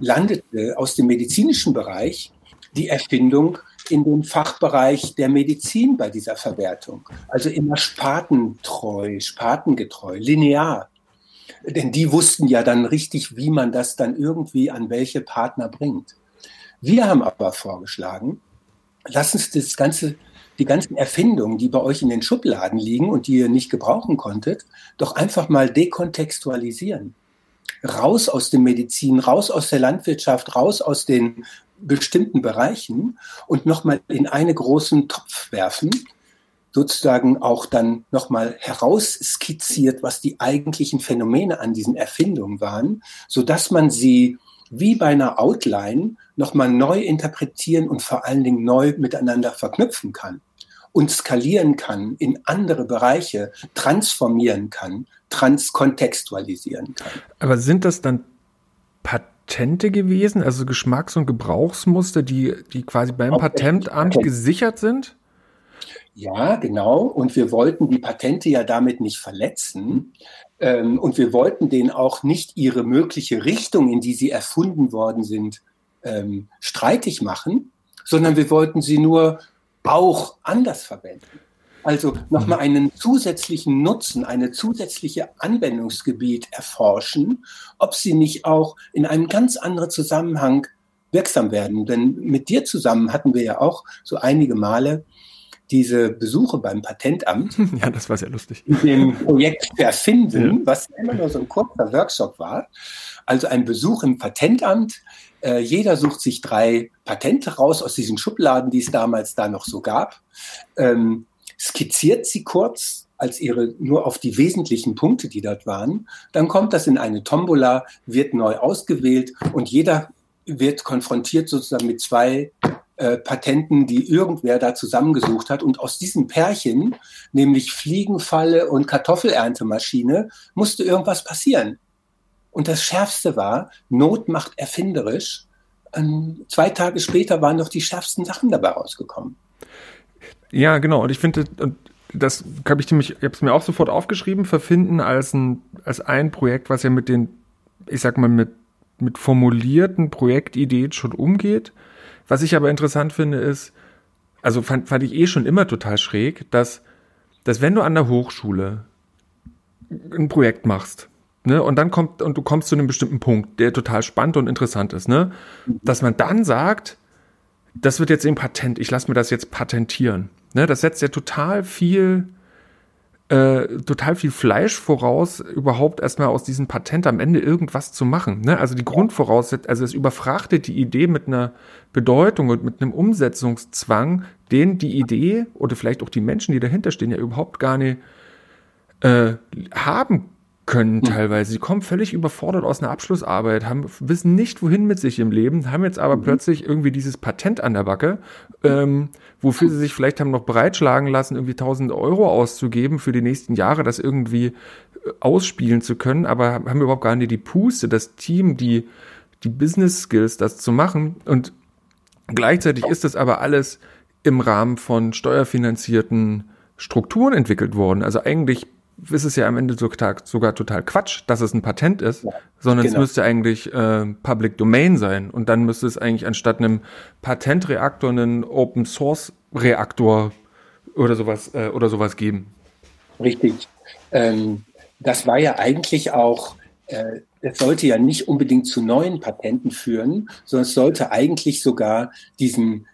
landete aus dem medizinischen Bereich die Erfindung in den Fachbereich der Medizin bei dieser Verwertung. Also immer spartentreu, spartengetreu, linear. Denn die wussten ja dann richtig, wie man das dann irgendwie an welche Partner bringt. Wir haben aber vorgeschlagen, lass uns das ganze, die ganzen Erfindungen, die bei euch in den Schubladen liegen und die ihr nicht gebrauchen konntet, doch einfach mal dekontextualisieren. Raus aus dem Medizin, raus aus der Landwirtschaft, raus aus den bestimmten Bereichen und nochmal in einen großen Topf werfen, sozusagen auch dann nochmal herausskizziert, was die eigentlichen Phänomene an diesen Erfindungen waren, so dass man sie wie bei einer Outline nochmal neu interpretieren und vor allen Dingen neu miteinander verknüpfen kann. und skalieren kann in andere Bereiche, transformieren kann, transkontextualisieren kann. Aber sind das dann Patente gewesen, also Geschmacks- und Gebrauchsmuster, die, die quasi beim Patentamt gesichert sind? Ja, genau. Und wir wollten die Patente ja damit nicht verletzen. Ähm, und wir wollten denen auch nicht ihre mögliche Richtung, in die sie erfunden worden sind, ähm, streitig machen, sondern wir wollten sie nur auch anders verwenden. Also nochmal mhm. einen zusätzlichen Nutzen, eine zusätzliche Anwendungsgebiet erforschen, ob sie nicht auch in einem ganz anderen Zusammenhang wirksam werden. Denn mit dir zusammen hatten wir ja auch so einige Male diese Besuche beim Patentamt. Ja, das war sehr lustig. In dem Projekt Erfinden, ja. was immer nur so ein kurzer Workshop war. Also ein Besuch im Patentamt. Äh, jeder sucht sich drei Patente raus aus diesen Schubladen, die es damals da noch so gab. Ähm, skizziert sie kurz als ihre nur auf die wesentlichen Punkte, die dort waren. Dann kommt das in eine Tombola, wird neu ausgewählt und jeder wird konfrontiert sozusagen mit zwei äh, Patenten, die irgendwer da zusammengesucht hat. Und aus diesem Pärchen, nämlich Fliegenfalle und Kartoffeleerntemaschine, musste irgendwas passieren. Und das Schärfste war, Not macht erfinderisch. Ähm, zwei Tage später waren doch die schärfsten Sachen dabei rausgekommen. Ja, genau. Und ich finde, das habe ich ziemlich, ich habe es mir auch sofort aufgeschrieben, verfinden als ein, als ein Projekt, was ja mit den, ich sag mal, mit, mit formulierten Projektideen schon umgeht was ich aber interessant finde, ist, also fand, fand ich eh schon immer total schräg, dass, dass wenn du an der Hochschule ein Projekt machst, ne, und dann kommt, und du kommst zu einem bestimmten Punkt, der total spannend und interessant ist, ne, dass man dann sagt, das wird jetzt im Patent, ich lasse mir das jetzt patentieren. Ne, das setzt ja total viel äh, total viel Fleisch voraus, überhaupt erstmal aus diesem Patent am Ende irgendwas zu machen. Ne? Also die Grundvoraussetzung, also es überfrachtet die Idee mit einer Bedeutung und mit einem Umsetzungszwang, den die Idee oder vielleicht auch die Menschen, die dahinter stehen, ja überhaupt gar nicht äh, haben können teilweise. Sie kommen völlig überfordert aus einer Abschlussarbeit, haben, wissen nicht, wohin mit sich im Leben, haben jetzt aber mhm. plötzlich irgendwie dieses Patent an der Backe, ähm, wofür sie sich vielleicht haben noch breitschlagen lassen, irgendwie 1000 Euro auszugeben für die nächsten Jahre, das irgendwie äh, ausspielen zu können, aber haben überhaupt gar nicht die Puste, das Team, die, die Business Skills, das zu machen. Und gleichzeitig ist das aber alles im Rahmen von steuerfinanzierten Strukturen entwickelt worden. Also eigentlich ist es ja am Ende sogar total Quatsch, dass es ein Patent ist, ja, sondern genau. es müsste eigentlich äh, Public Domain sein. Und dann müsste es eigentlich anstatt einem Patentreaktor einen Open Source Reaktor oder sowas äh, oder sowas geben. Richtig. Ähm, das war ja eigentlich auch, äh, es sollte ja nicht unbedingt zu neuen Patenten führen, sondern es sollte eigentlich sogar diesen,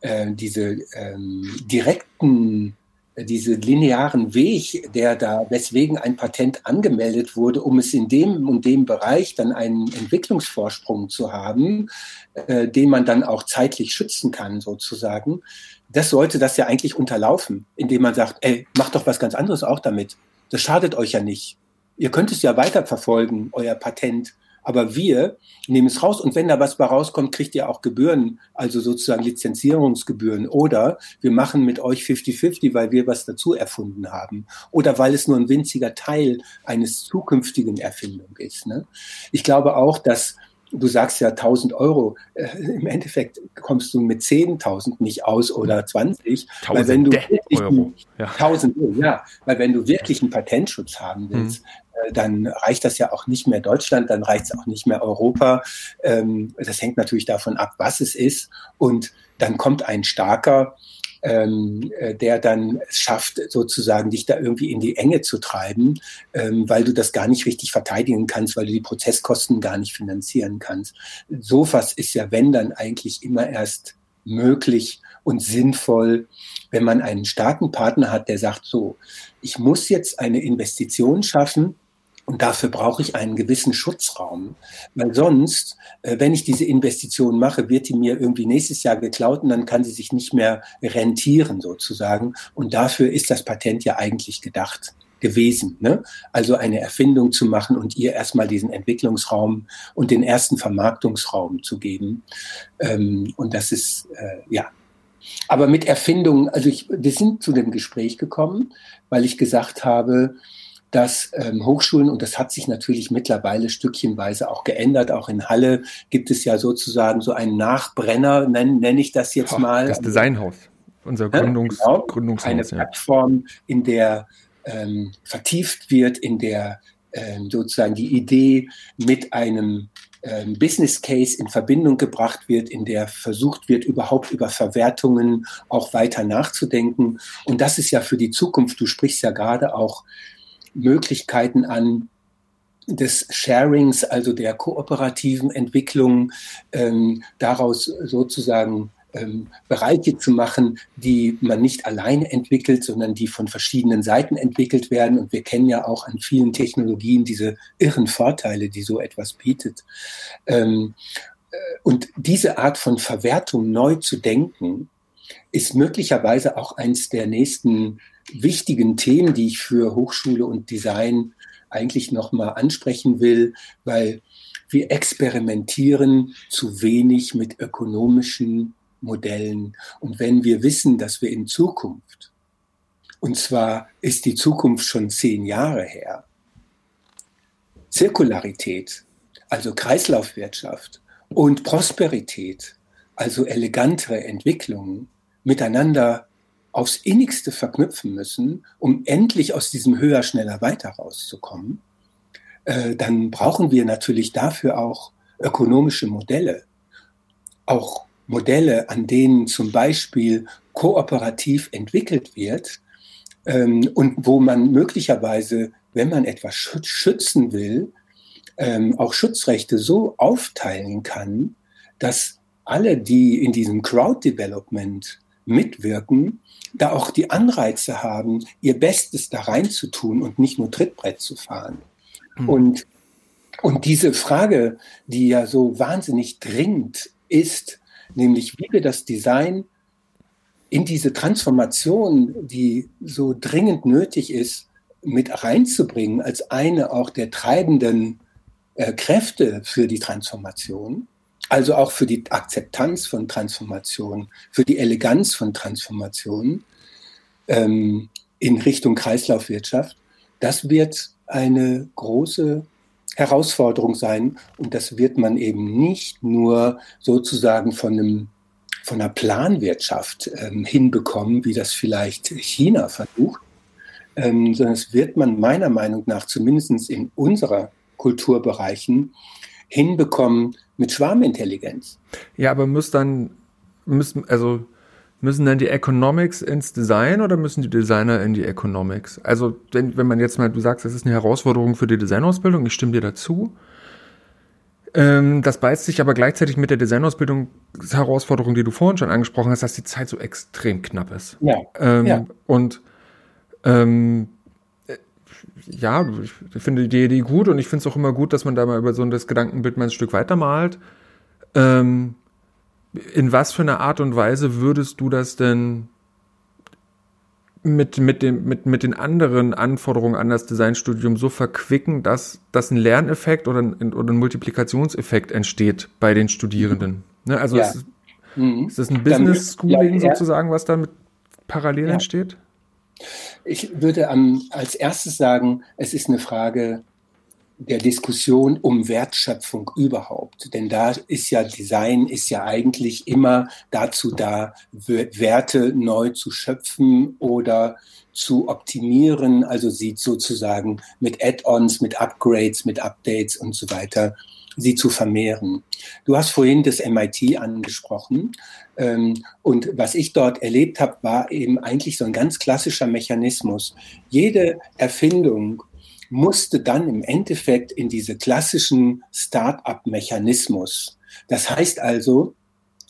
äh, diese ähm, direkten diese linearen Weg, der da, weswegen ein Patent angemeldet wurde, um es in dem und dem Bereich dann einen Entwicklungsvorsprung zu haben, äh, den man dann auch zeitlich schützen kann, sozusagen. Das sollte das ja eigentlich unterlaufen, indem man sagt, ey, macht doch was ganz anderes auch damit. Das schadet euch ja nicht. Ihr könnt es ja weiterverfolgen, euer Patent. Aber wir nehmen es raus und wenn da was bei rauskommt, kriegt ihr auch Gebühren, also sozusagen Lizenzierungsgebühren. Oder wir machen mit euch 50-50, weil wir was dazu erfunden haben. Oder weil es nur ein winziger Teil eines zukünftigen Erfindung ist. Ne? Ich glaube auch, dass du sagst ja 1000 Euro, äh, im Endeffekt kommst du mit 10.000 nicht aus oder 20, weil wenn du wirklich Euro. Ja. 1000 Euro, ja, weil wenn du wirklich einen Patentschutz haben willst, mhm dann reicht das ja auch nicht mehr Deutschland, dann reicht es auch nicht mehr Europa. Ähm, das hängt natürlich davon ab, was es ist. Und dann kommt ein starker, ähm, äh, der dann es schafft, sozusagen dich da irgendwie in die Enge zu treiben, ähm, weil du das gar nicht richtig verteidigen kannst, weil du die Prozesskosten gar nicht finanzieren kannst. So was ist ja, wenn dann eigentlich immer erst möglich und sinnvoll, wenn man einen starken Partner hat, der sagt, so, ich muss jetzt eine Investition schaffen, und dafür brauche ich einen gewissen Schutzraum, weil sonst, äh, wenn ich diese Investition mache, wird die mir irgendwie nächstes Jahr geklaut und dann kann sie sich nicht mehr rentieren sozusagen. Und dafür ist das Patent ja eigentlich gedacht gewesen. Ne? Also eine Erfindung zu machen und ihr erstmal diesen Entwicklungsraum und den ersten Vermarktungsraum zu geben. Ähm, und das ist, äh, ja, Aber mit Erfindungen, also ich, wir sind zu dem Gespräch gekommen, weil ich gesagt habe, dass ähm, Hochschulen, und das hat sich natürlich mittlerweile stückchenweise auch geändert, auch in Halle gibt es ja sozusagen so einen Nachbrenner, nenne nenn ich das jetzt mal. Das Designhaus, unser Gründungs ja, genau, Gründungshaus. Eine Plattform, in der ähm, vertieft wird, in der ähm, sozusagen die Idee mit einem ähm, Business Case in Verbindung gebracht wird, in der versucht wird, überhaupt über Verwertungen auch weiter nachzudenken. Und das ist ja für die Zukunft, du sprichst ja gerade auch Möglichkeiten an des Sharings, also der kooperativen Entwicklung, ähm, daraus sozusagen ähm, Bereiche zu machen, die man nicht alleine entwickelt, sondern die von verschiedenen Seiten entwickelt werden. Und wir kennen ja auch an vielen Technologien diese irren Vorteile, die so etwas bietet. Ähm, äh, und diese Art von Verwertung neu zu denken, ist möglicherweise auch eins der nächsten wichtigen Themen, die ich für Hochschule und Design eigentlich nochmal ansprechen will, weil wir experimentieren zu wenig mit ökonomischen Modellen. Und wenn wir wissen, dass wir in Zukunft, und zwar ist die Zukunft schon zehn Jahre her, Zirkularität, also Kreislaufwirtschaft und Prosperität, also elegantere Entwicklungen, miteinander aufs innigste verknüpfen müssen, um endlich aus diesem höher, schneller, weiter rauszukommen, äh, dann brauchen wir natürlich dafür auch ökonomische Modelle. Auch Modelle, an denen zum Beispiel kooperativ entwickelt wird ähm, und wo man möglicherweise, wenn man etwas schützen will, ähm, auch Schutzrechte so aufteilen kann, dass alle, die in diesem Crowd Development mitwirken, da auch die Anreize haben, ihr Bestes da reinzutun und nicht nur Trittbrett zu fahren. Mhm. Und, und diese Frage, die ja so wahnsinnig dringend ist, nämlich wie wir das Design in diese Transformation, die so dringend nötig ist, mit reinzubringen als eine auch der treibenden äh, Kräfte für die Transformation, also auch für die Akzeptanz von Transformation, für die Eleganz von Transformation ähm, in Richtung Kreislaufwirtschaft, das wird eine große Herausforderung sein und das wird man eben nicht nur sozusagen von einem von einer Planwirtschaft ähm, hinbekommen, wie das vielleicht China versucht, ähm, sondern es wird man meiner Meinung nach zumindest in unserer Kulturbereichen hinbekommen mit Schwarmintelligenz. Ja, aber muss dann, müssen, also müssen dann die Economics ins Design oder müssen die Designer in die Economics? Also, wenn, wenn man jetzt mal, du sagst, das ist eine Herausforderung für die Designausbildung, ich stimme dir dazu. Ähm, das beißt sich aber gleichzeitig mit der Designausbildungsherausforderung, die du vorhin schon angesprochen hast, dass die Zeit so extrem knapp ist. Ja. Ähm, ja. Und ähm, ja, ich finde die Idee gut und ich finde es auch immer gut, dass man da mal über so das Gedankenbild mal ein Stück weitermalt. Ähm, in was für einer Art und Weise würdest du das denn mit, mit, dem, mit, mit den anderen Anforderungen an das Designstudium so verquicken, dass, dass ein Lerneffekt oder ein, oder ein Multiplikationseffekt entsteht bei den Studierenden? Ne? Also ja. ist, mhm. ist das ein Business Schooling ja, sozusagen, was da mit parallel entsteht? Ich würde am, als erstes sagen, es ist eine Frage der Diskussion um Wertschöpfung überhaupt. Denn da ist ja Design ist ja eigentlich immer dazu da, Werte neu zu schöpfen oder zu optimieren, also sie sozusagen mit Add-ons, mit Upgrades, mit Updates und so weiter, sie zu vermehren. Du hast vorhin das MIT angesprochen. Ähm, und was ich dort erlebt habe, war eben eigentlich so ein ganz klassischer Mechanismus. Jede Erfindung musste dann im Endeffekt in diese klassischen Start-up-Mechanismus. Das heißt also,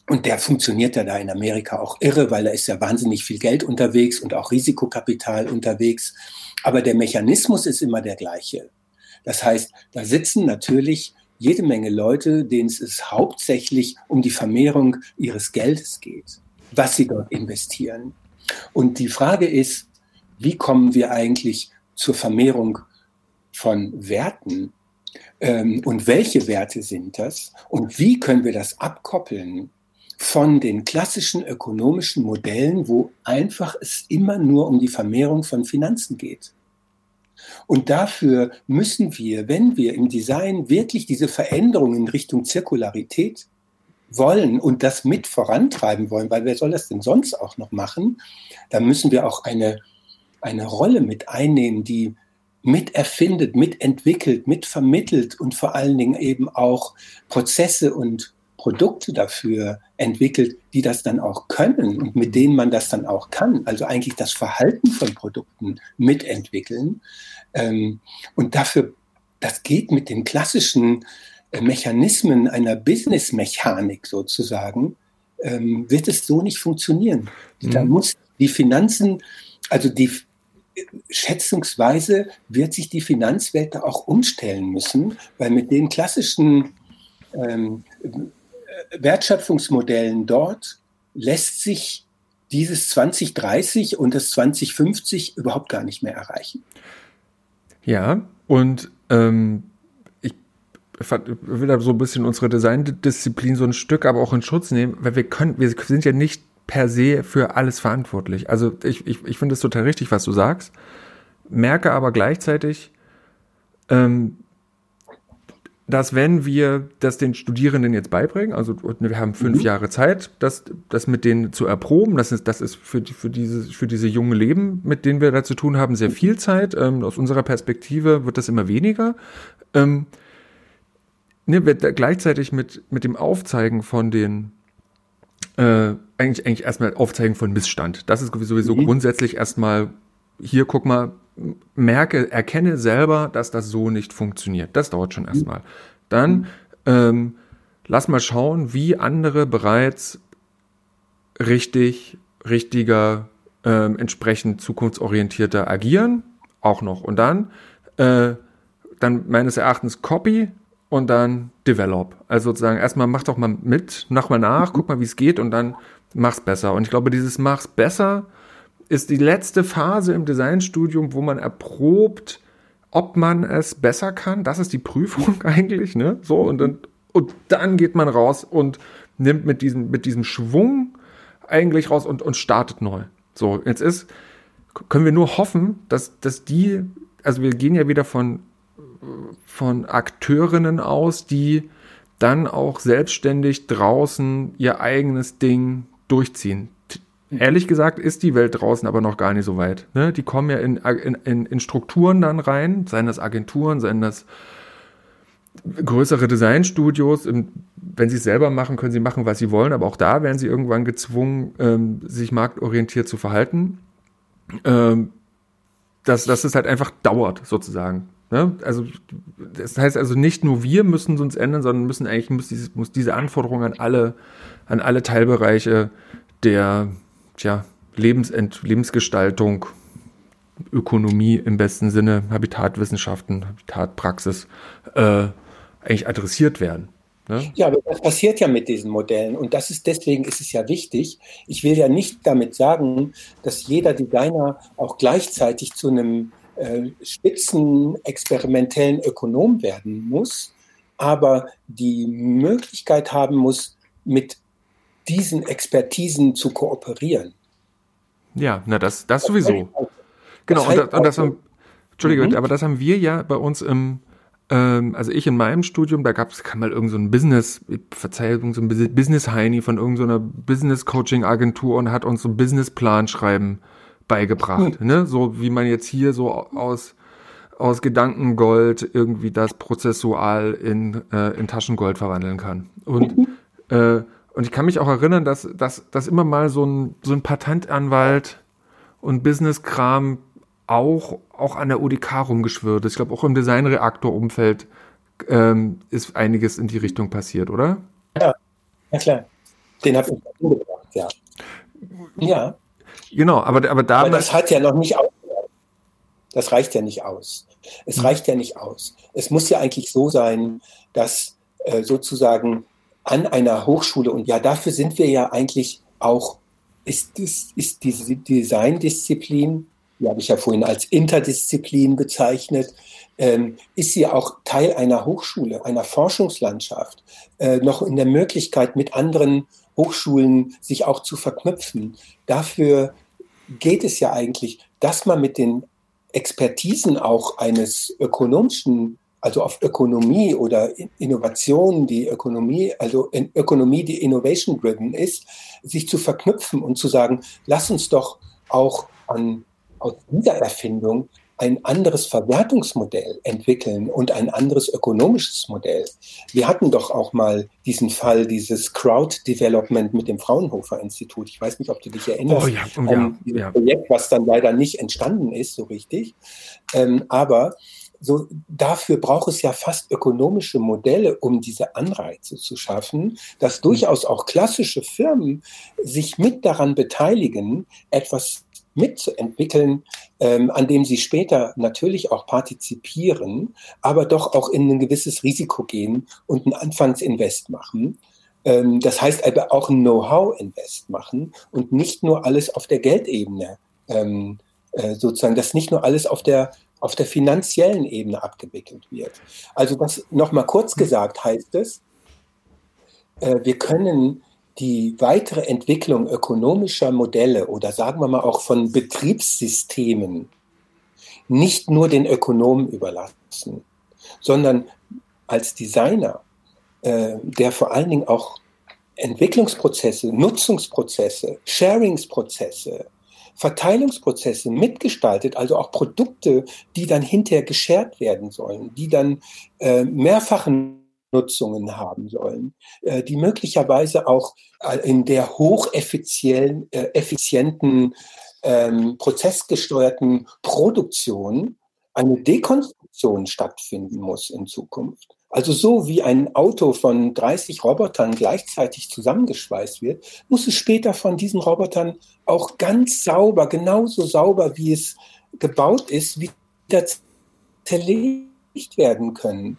und der funktioniert ja da in Amerika auch irre, weil da ist ja wahnsinnig viel Geld unterwegs und auch Risikokapital unterwegs. Aber der Mechanismus ist immer der gleiche. Das heißt, da sitzen natürlich jede Menge Leute, denen es hauptsächlich um die Vermehrung ihres Geldes geht, was sie dort investieren. Und die Frage ist, wie kommen wir eigentlich zur Vermehrung von Werten ähm, und welche Werte sind das und wie können wir das abkoppeln von den klassischen ökonomischen Modellen, wo einfach es immer nur um die Vermehrung von Finanzen geht. Und dafür müssen wir, wenn wir im Design wirklich diese Veränderung in Richtung Zirkularität wollen und das mit vorantreiben wollen, weil wer soll das denn sonst auch noch machen, dann müssen wir auch eine, eine Rolle mit einnehmen, die mit erfindet, mitentwickelt, mitvermittelt und vor allen Dingen eben auch Prozesse und Produkte dafür entwickelt, die das dann auch können und mit denen man das dann auch kann. Also eigentlich das Verhalten von Produkten mitentwickeln. Ähm, und dafür, das geht mit den klassischen äh, Mechanismen einer Business-Mechanik sozusagen, ähm, wird es so nicht funktionieren. Mhm. Da muss die Finanzen, also die schätzungsweise wird sich die Finanzwelt da auch umstellen müssen, weil mit den klassischen ähm, Wertschöpfungsmodellen dort lässt sich dieses 2030 und das 2050 überhaupt gar nicht mehr erreichen. Ja, und ähm, ich will da so ein bisschen unsere Designdisziplin so ein Stück aber auch in Schutz nehmen, weil wir können, wir sind ja nicht per se für alles verantwortlich. Also ich, ich, ich finde es total richtig, was du sagst, merke aber gleichzeitig, ähm, dass wenn wir das den Studierenden jetzt beibringen, also wir haben fünf mhm. Jahre Zeit, das, das mit denen zu erproben, das ist, das ist für, die, für, diese, für diese jungen Leben, mit denen wir da zu tun haben, sehr viel Zeit. Ähm, aus unserer Perspektive wird das immer weniger. Ähm, ne, wir gleichzeitig mit, mit dem Aufzeigen von den äh, eigentlich, eigentlich erstmal Aufzeigen von Missstand. Das ist sowieso mhm. grundsätzlich erstmal hier, guck mal, merke, erkenne selber, dass das so nicht funktioniert. Das dauert schon erstmal. Dann ähm, lass mal schauen, wie andere bereits richtig, richtiger, ähm, entsprechend zukunftsorientierter agieren. Auch noch. Und dann, äh, dann meines Erachtens Copy und dann Develop. Also sozusagen erstmal mach doch mal mit, mach mal nach, guck mal, wie es geht und dann mach's besser. Und ich glaube, dieses mach's besser ist die letzte Phase im Designstudium, wo man erprobt, ob man es besser kann. Das ist die Prüfung eigentlich, ne? So, und dann, und dann geht man raus und nimmt mit diesem, mit diesem Schwung eigentlich raus und, und startet neu. So, jetzt ist, können wir nur hoffen, dass, dass die, also wir gehen ja wieder von, von Akteurinnen aus, die dann auch selbstständig draußen ihr eigenes Ding durchziehen ehrlich gesagt ist die Welt draußen aber noch gar nicht so weit. Ne? Die kommen ja in, in, in Strukturen dann rein, seien das Agenturen, seien das größere Designstudios. Wenn sie es selber machen, können sie machen, was sie wollen, aber auch da werden sie irgendwann gezwungen, ähm, sich marktorientiert zu verhalten. Ähm, dass, dass es halt einfach dauert, sozusagen. Ne? Also, das heißt also nicht nur wir müssen uns ändern, sondern müssen eigentlich muss, diese Anforderung an alle, an alle Teilbereiche der, tja, Lebensent Lebensgestaltung, Ökonomie im besten Sinne, Habitatwissenschaften, Habitatpraxis äh, eigentlich adressiert werden. Ne? Ja, aber das passiert ja mit diesen Modellen und das ist deswegen ist es ja wichtig. Ich will ja nicht damit sagen, dass jeder Designer auch gleichzeitig zu einem äh, spitzen experimentellen Ökonom werden muss, aber die Möglichkeit haben muss, mit diesen Expertisen zu kooperieren. Ja, na das, das sowieso. Genau, und, und das haben, Entschuldige, mhm. aber das haben wir ja bei uns im, ähm, also ich in meinem Studium, da gab es, kam mal irgend so ein Business, Verzeihung, so ein Business-Heini von irgendeiner so Business-Coaching-Agentur und hat uns so ein Businessplan schreiben beigebracht, mhm. ne? So wie man jetzt hier so aus, aus Gedankengold irgendwie das prozessual in, äh, in Taschengold verwandeln kann. Und mhm. äh, und ich kann mich auch erinnern, dass, dass, dass immer mal so ein, so ein Patentanwalt und Business-Kram auch, auch an der UDK rumgeschwirrt ist. Ich glaube, auch im Designreaktor-Umfeld ähm, ist einiges in die Richtung passiert, oder? Ja, ja klar. Den habe ich umgebracht, ja. Ja. Genau, aber, aber da. Aber das hat ja noch nicht aus. Das reicht ja nicht aus. Es hm. reicht ja nicht aus. Es muss ja eigentlich so sein, dass äh, sozusagen an einer Hochschule. Und ja, dafür sind wir ja eigentlich auch, ist, ist, ist diese Designdisziplin, die habe ich ja vorhin als Interdisziplin bezeichnet, ähm, ist sie auch Teil einer Hochschule, einer Forschungslandschaft, äh, noch in der Möglichkeit, mit anderen Hochschulen sich auch zu verknüpfen. Dafür geht es ja eigentlich, dass man mit den Expertisen auch eines ökonomischen, also auf Ökonomie oder Innovation, die Ökonomie, also in Ökonomie, die innovation driven ist, sich zu verknüpfen und zu sagen, lass uns doch auch an, aus dieser Erfindung ein anderes Verwertungsmodell entwickeln und ein anderes ökonomisches Modell. Wir hatten doch auch mal diesen Fall, dieses Crowd Development mit dem Fraunhofer Institut. Ich weiß nicht, ob du dich erinnerst. Oh ja, um, ja, ja. Projekt, was dann leider nicht entstanden ist, so richtig. Ähm, aber so, dafür braucht es ja fast ökonomische Modelle, um diese Anreize zu schaffen, dass durchaus auch klassische Firmen sich mit daran beteiligen, etwas mitzuentwickeln, ähm, an dem sie später natürlich auch partizipieren, aber doch auch in ein gewisses Risiko gehen und ein Anfangsinvest machen. Ähm, das heißt aber auch ein Know-how-Invest machen und nicht nur alles auf der Geldebene ähm, äh, sozusagen, dass nicht nur alles auf der auf der finanziellen Ebene abgewickelt wird. Also das nochmal kurz gesagt heißt es, äh, wir können die weitere Entwicklung ökonomischer Modelle oder sagen wir mal auch von Betriebssystemen nicht nur den Ökonomen überlassen, sondern als Designer, äh, der vor allen Dingen auch Entwicklungsprozesse, Nutzungsprozesse, Sharingsprozesse, Verteilungsprozesse mitgestaltet, also auch Produkte, die dann hinterher geshared werden sollen, die dann äh, mehrfachen Nutzungen haben sollen, äh, die möglicherweise auch äh, in der hocheffizienten, äh, effizienten, ähm, prozessgesteuerten Produktion eine Dekonstruktion stattfinden muss in Zukunft. Also so wie ein Auto von 30 Robotern gleichzeitig zusammengeschweißt wird, muss es später von diesen Robotern auch ganz sauber, genauso sauber wie es gebaut ist, wieder zerlegt werden können.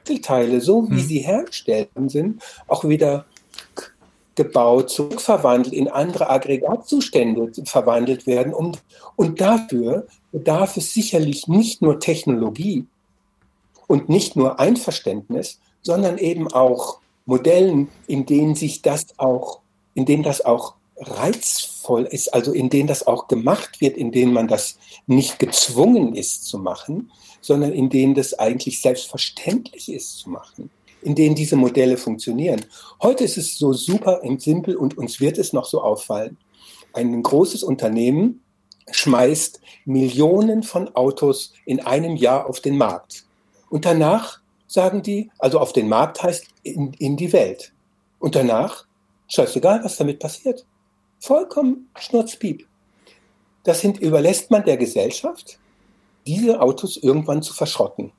Einzelteile, so wie hm. sie hergestellt sind, auch wieder gebaut, zurückverwandelt, in andere Aggregatzustände verwandelt werden. Und, und dafür bedarf es sicherlich nicht nur Technologie und nicht nur Einverständnis, sondern eben auch Modellen, in denen sich das auch, in denen das auch reizvoll ist, also in denen das auch gemacht wird, in denen man das nicht gezwungen ist zu machen, sondern in denen das eigentlich selbstverständlich ist zu machen, in denen diese Modelle funktionieren. Heute ist es so super und simpel und uns wird es noch so auffallen. Ein großes Unternehmen schmeißt Millionen von Autos in einem Jahr auf den Markt. Und danach sagen die, also auf den Markt heißt in, in die Welt. Und danach, scheißegal, was damit passiert. Vollkommen schnurzpiep. Das sind, überlässt man der Gesellschaft diese Autos irgendwann zu verschrotten.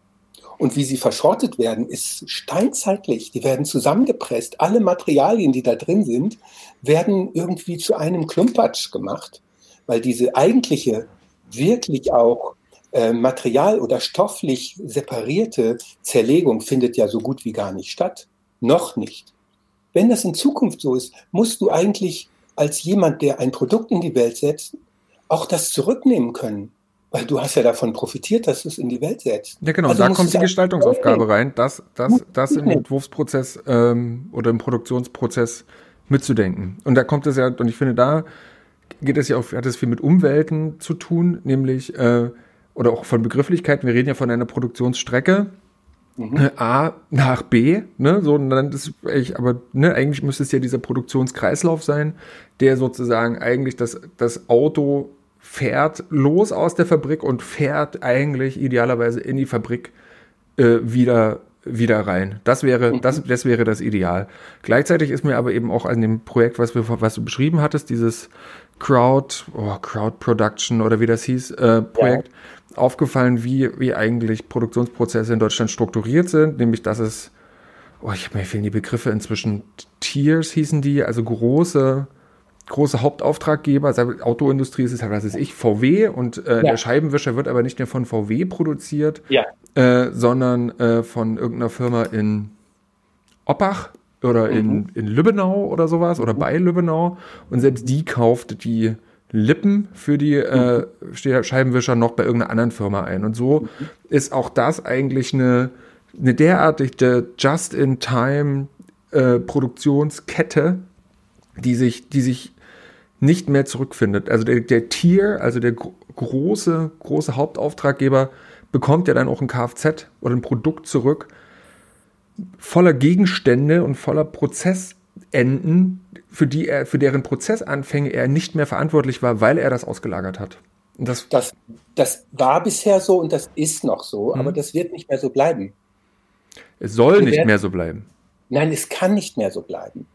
Und wie sie verschrottet werden, ist steinzeitlich. Die werden zusammengepresst. Alle Materialien, die da drin sind, werden irgendwie zu einem Klumpatsch gemacht, weil diese eigentliche, wirklich auch äh, material- oder stofflich separierte Zerlegung findet ja so gut wie gar nicht statt. Noch nicht. Wenn das in Zukunft so ist, musst du eigentlich als jemand, der ein Produkt in die Welt setzt, auch das zurücknehmen können. Weil du hast ja davon profitiert, dass du es in die Welt setzt. Ja, genau, also da kommt die Gestaltungsaufgabe rein, das, das, das im Entwurfsprozess ähm, oder im Produktionsprozess mitzudenken. Und da kommt es ja, und ich finde, da geht es ja auch, hat es viel mit Umwelten zu tun, nämlich, äh, oder auch von Begrifflichkeiten, wir reden ja von einer Produktionsstrecke. Mhm. Äh, A nach B, ne, so, und dann ist ich, aber, ne, eigentlich müsste es ja dieser Produktionskreislauf sein, der sozusagen eigentlich das, das Auto fährt los aus der Fabrik und fährt eigentlich idealerweise in die Fabrik äh, wieder wieder rein. Das wäre, mhm. das, das wäre das Ideal. Gleichzeitig ist mir aber eben auch an dem Projekt, was, wir, was du beschrieben hattest, dieses Crowd, oh, Crowd Production oder wie das hieß, äh, Projekt, ja. Aufgefallen, wie, wie eigentlich Produktionsprozesse in Deutschland strukturiert sind, nämlich dass es, oh, ich habe mir fehlen die Begriffe inzwischen, Tiers hießen die, also große große Hauptauftraggeber, Autoindustrie ist es halt, was ist ich, VW und äh, ja. der Scheibenwischer wird aber nicht mehr von VW produziert, ja. äh, sondern äh, von irgendeiner Firma in Oppach oder mhm. in, in Lübbenau oder sowas oder bei Lübbenau und selbst die kauft die Lippen für die äh, mhm. Scheibenwischer noch bei irgendeiner anderen Firma ein. Und so mhm. ist auch das eigentlich eine, eine derartige Just-in-Time äh, Produktionskette, die sich, die sich nicht mehr zurückfindet. Also der, der Tier, also der große, große Hauptauftraggeber, bekommt ja dann auch ein Kfz oder ein Produkt zurück, voller Gegenstände und voller Prozessenden, für die er, für deren Prozessanfänge er nicht mehr verantwortlich war, weil er das ausgelagert hat. Das, das, das war bisher so und das ist noch so, mhm. aber das wird nicht mehr so bleiben. Es soll Wir nicht werden, mehr so bleiben. Nein, es kann nicht mehr so bleiben.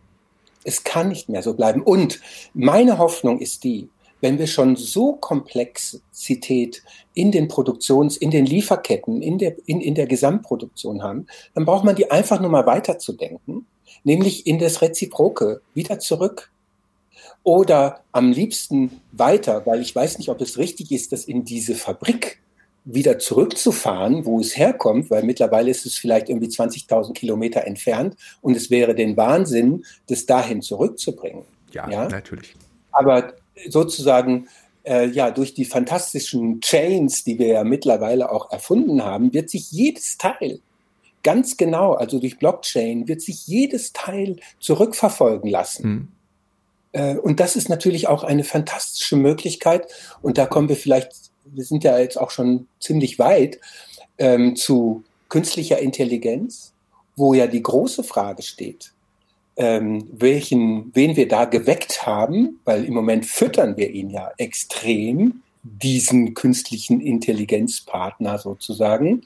Es kann nicht mehr so bleiben. Und meine Hoffnung ist die, wenn wir schon so Komplexität in den Produktions-, in den Lieferketten, in der, in, in der Gesamtproduktion haben, dann braucht man die einfach nur mal weiterzudenken, nämlich in das Reziproke, wieder zurück. Oder am liebsten weiter, weil ich weiß nicht, ob es richtig ist, das in diese Fabrik wieder zurückzufahren, wo es herkommt, weil mittlerweile ist es vielleicht irgendwie 20.000 Kilometer entfernt und es wäre den Wahnsinn, das dahin zurückzubringen. Ja, ja? natürlich. Aber sozusagen äh, ja durch die fantastischen Chains, die wir ja mittlerweile auch erfunden haben, wird sich jedes Teil ganz genau, also durch Blockchain, wird sich jedes Teil zurückverfolgen lassen. Mhm. Und das ist natürlich auch eine fantastische Möglichkeit. Und da kommen wir vielleicht, wir sind ja jetzt auch schon ziemlich weit ähm, zu künstlicher Intelligenz, wo ja die große Frage steht, ähm, welchen, wen wir da geweckt haben, weil im Moment füttern wir ihn ja extrem, diesen künstlichen Intelligenzpartner sozusagen.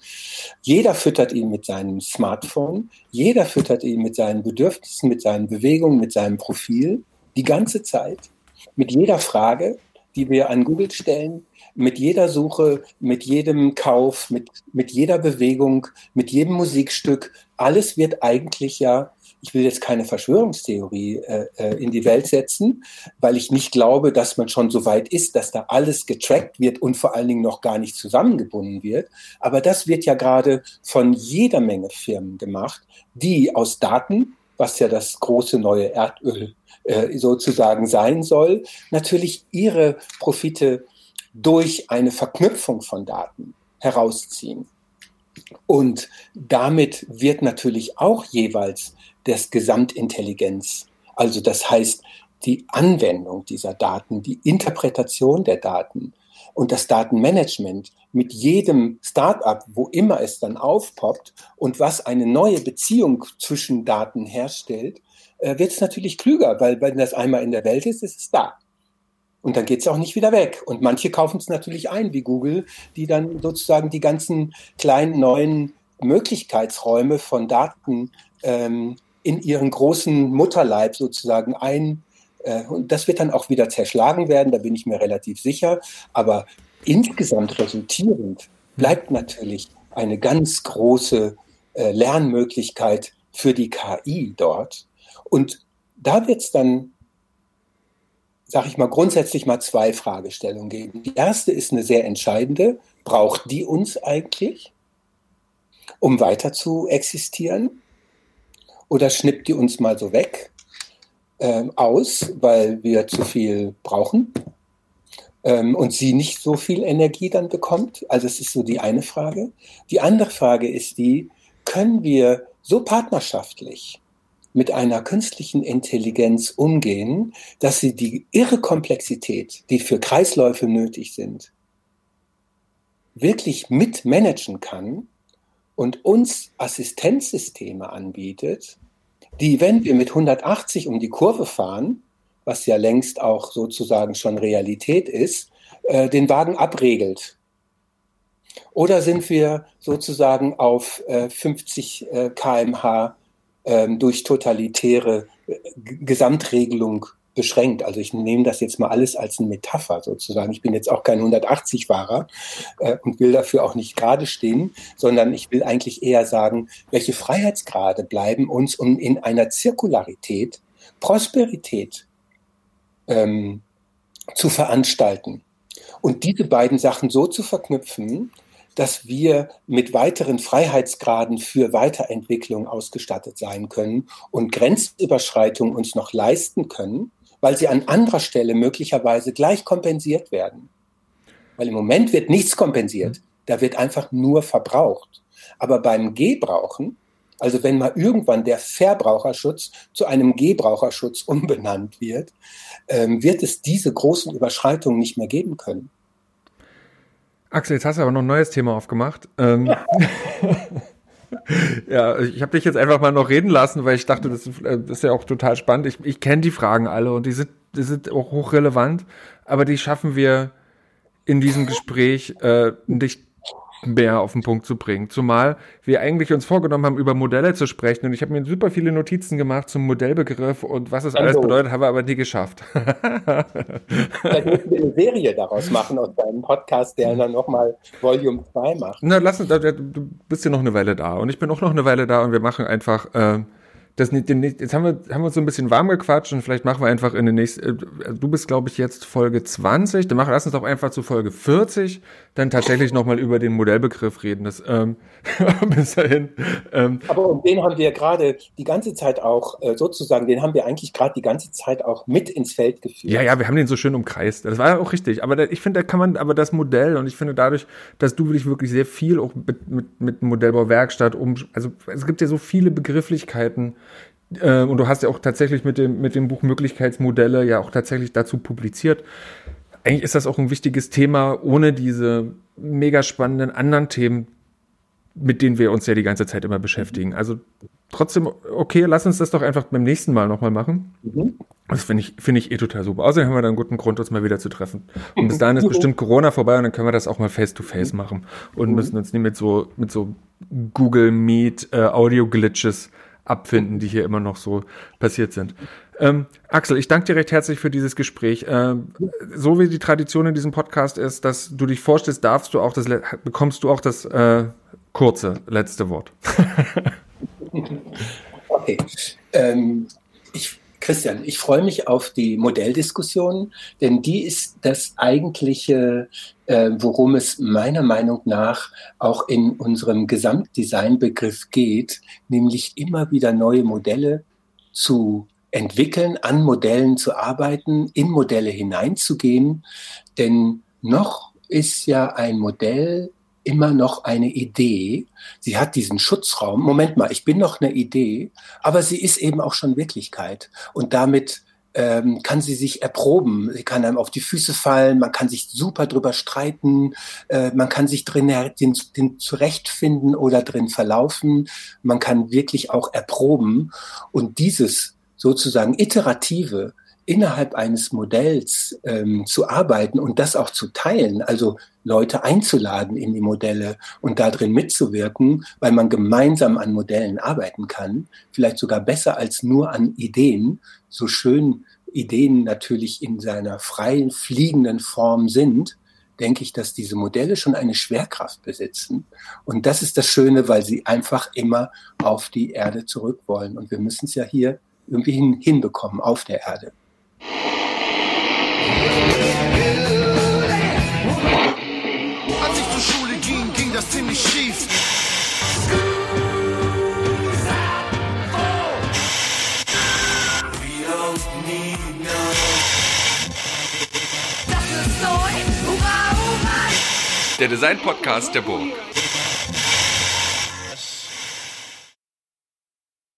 Jeder füttert ihn mit seinem Smartphone, jeder füttert ihn mit seinen Bedürfnissen, mit seinen Bewegungen, mit seinem Profil, die ganze Zeit, mit jeder Frage, die wir an Google stellen, mit jeder Suche, mit jedem Kauf, mit, mit jeder Bewegung, mit jedem Musikstück. Alles wird eigentlich ja ich will jetzt keine Verschwörungstheorie äh, äh, in die Welt setzen, weil ich nicht glaube, dass man schon so weit ist, dass da alles getrackt wird und vor allen Dingen noch gar nicht zusammengebunden wird. Aber das wird ja gerade von jeder Menge Firmen gemacht, die aus Daten, was ja das große neue Erdöl äh, sozusagen sein soll, natürlich ihre Profite durch eine Verknüpfung von Daten herausziehen. Und damit wird natürlich auch jeweils das Gesamtintelligenz, also das heißt die Anwendung dieser Daten, die Interpretation der Daten und das Datenmanagement mit jedem Startup, wo immer es dann aufpoppt und was eine neue Beziehung zwischen Daten herstellt, äh, wird es natürlich klüger, weil wenn das einmal in der Welt ist, ist es da. Und dann geht es auch nicht wieder weg. Und manche kaufen es natürlich ein, wie Google, die dann sozusagen die ganzen kleinen neuen Möglichkeitsräume von Daten ähm, in ihren großen Mutterleib sozusagen ein. Äh, und das wird dann auch wieder zerschlagen werden, da bin ich mir relativ sicher. Aber insgesamt resultierend bleibt natürlich eine ganz große äh, Lernmöglichkeit für die KI dort. Und da wird es dann sage ich mal, grundsätzlich mal zwei Fragestellungen geben. Die erste ist eine sehr entscheidende. Braucht die uns eigentlich, um weiter zu existieren? Oder schnippt die uns mal so weg äh, aus, weil wir zu viel brauchen ähm, und sie nicht so viel Energie dann bekommt? Also es ist so die eine Frage. Die andere Frage ist die, können wir so partnerschaftlich mit einer künstlichen Intelligenz umgehen, dass sie die irre Komplexität, die für Kreisläufe nötig sind, wirklich mitmanagen kann und uns Assistenzsysteme anbietet, die, wenn wir mit 180 um die Kurve fahren, was ja längst auch sozusagen schon Realität ist, äh, den Wagen abregelt. Oder sind wir sozusagen auf äh, 50 äh, kmh ähm, durch totalitäre äh, Gesamtregelung beschränkt. Also ich nehme das jetzt mal alles als eine Metapher sozusagen. Ich bin jetzt auch kein 180-Fahrer äh, und will dafür auch nicht gerade stehen, sondern ich will eigentlich eher sagen, welche Freiheitsgrade bleiben uns, um in einer Zirkularität Prosperität ähm, zu veranstalten. Und diese beiden Sachen so zu verknüpfen, dass wir mit weiteren Freiheitsgraden für Weiterentwicklung ausgestattet sein können und Grenzüberschreitungen uns noch leisten können, weil sie an anderer Stelle möglicherweise gleich kompensiert werden. Weil im Moment wird nichts kompensiert, da wird einfach nur verbraucht. Aber beim Gebrauchen, Also wenn mal irgendwann der Verbraucherschutz zu einem Gebraucherschutz umbenannt wird, ähm, wird es diese großen Überschreitungen nicht mehr geben können. Axel, jetzt hast du aber noch ein neues Thema aufgemacht. Ähm, ja. ja, ich habe dich jetzt einfach mal noch reden lassen, weil ich dachte, das, äh, das ist ja auch total spannend. Ich, ich kenne die Fragen alle und die sind, die sind auch hochrelevant, aber die schaffen wir in diesem Gespräch äh, nicht mehr auf den Punkt zu bringen. Zumal wir eigentlich uns vorgenommen haben, über Modelle zu sprechen. Und ich habe mir super viele Notizen gemacht zum Modellbegriff und was es alles bedeutet, haben wir aber nie geschafft. Vielleicht müssen wir eine Serie daraus machen aus deinem Podcast, der dann nochmal Volume 2 macht. Na, lass uns, du bist ja noch eine Weile da und ich bin auch noch eine Weile da und wir machen einfach äh, das jetzt haben wir, haben wir uns so ein bisschen warm gequatscht und vielleicht machen wir einfach in den nächsten, äh, du bist glaube ich jetzt Folge 20, dann machen, lass uns doch einfach zu Folge 40 dann tatsächlich nochmal über den Modellbegriff reden. Das, ähm, bis dahin. Ähm, Aber um den haben wir gerade die ganze Zeit auch, äh, sozusagen, den haben wir eigentlich gerade die ganze Zeit auch mit ins Feld geführt. Ja, ja, wir haben den so schön umkreist. Das war ja auch richtig. Aber da, ich finde, da kann man, aber das Modell und ich finde dadurch, dass du dich wirklich sehr viel auch mit, mit, mit Modellbauwerkstatt um, also es gibt ja so viele Begrifflichkeiten, äh, und du hast ja auch tatsächlich mit dem, mit dem Buch Möglichkeitsmodelle ja auch tatsächlich dazu publiziert eigentlich ist das auch ein wichtiges Thema, ohne diese mega spannenden anderen Themen, mit denen wir uns ja die ganze Zeit immer beschäftigen. Also trotzdem, okay, lass uns das doch einfach beim nächsten Mal nochmal machen. Mhm. Das finde ich, finde ich eh total super. Außerdem haben wir da einen guten Grund, uns mal wieder zu treffen. Und bis dahin ist bestimmt Corona vorbei und dann können wir das auch mal face to face machen und mhm. müssen uns nicht mit so, mit so Google Meet äh, Audio Glitches abfinden, die hier immer noch so passiert sind. Ähm, Axel, ich danke dir recht herzlich für dieses Gespräch. Ähm, so wie die Tradition in diesem Podcast ist, dass du dich vorstellst, darfst du auch das, bekommst du auch das äh, kurze letzte Wort. okay. Ähm, ich, Christian, ich freue mich auf die Modelldiskussion, denn die ist das eigentliche, worum es meiner Meinung nach auch in unserem Gesamtdesignbegriff geht, nämlich immer wieder neue Modelle zu entwickeln, an Modellen zu arbeiten, in Modelle hineinzugehen. Denn noch ist ja ein Modell immer noch eine Idee. Sie hat diesen Schutzraum. Moment mal, ich bin noch eine Idee, aber sie ist eben auch schon Wirklichkeit. Und damit ähm, kann sie sich erproben. Sie kann einem auf die Füße fallen, man kann sich super drüber streiten, äh, man kann sich drin den, den zurechtfinden oder drin verlaufen. Man kann wirklich auch erproben. Und dieses sozusagen iterative innerhalb eines Modells ähm, zu arbeiten und das auch zu teilen, also Leute einzuladen in die Modelle und darin mitzuwirken, weil man gemeinsam an Modellen arbeiten kann, vielleicht sogar besser als nur an Ideen, so schön Ideen natürlich in seiner freien, fliegenden Form sind, denke ich, dass diese Modelle schon eine Schwerkraft besitzen. Und das ist das Schöne, weil sie einfach immer auf die Erde zurück wollen. Und wir müssen es ja hier irgendwie hin, hinbekommen auf der Erde. Als ich zur Schule ging, ging das ziemlich schief. Der Design-Podcast der Burg.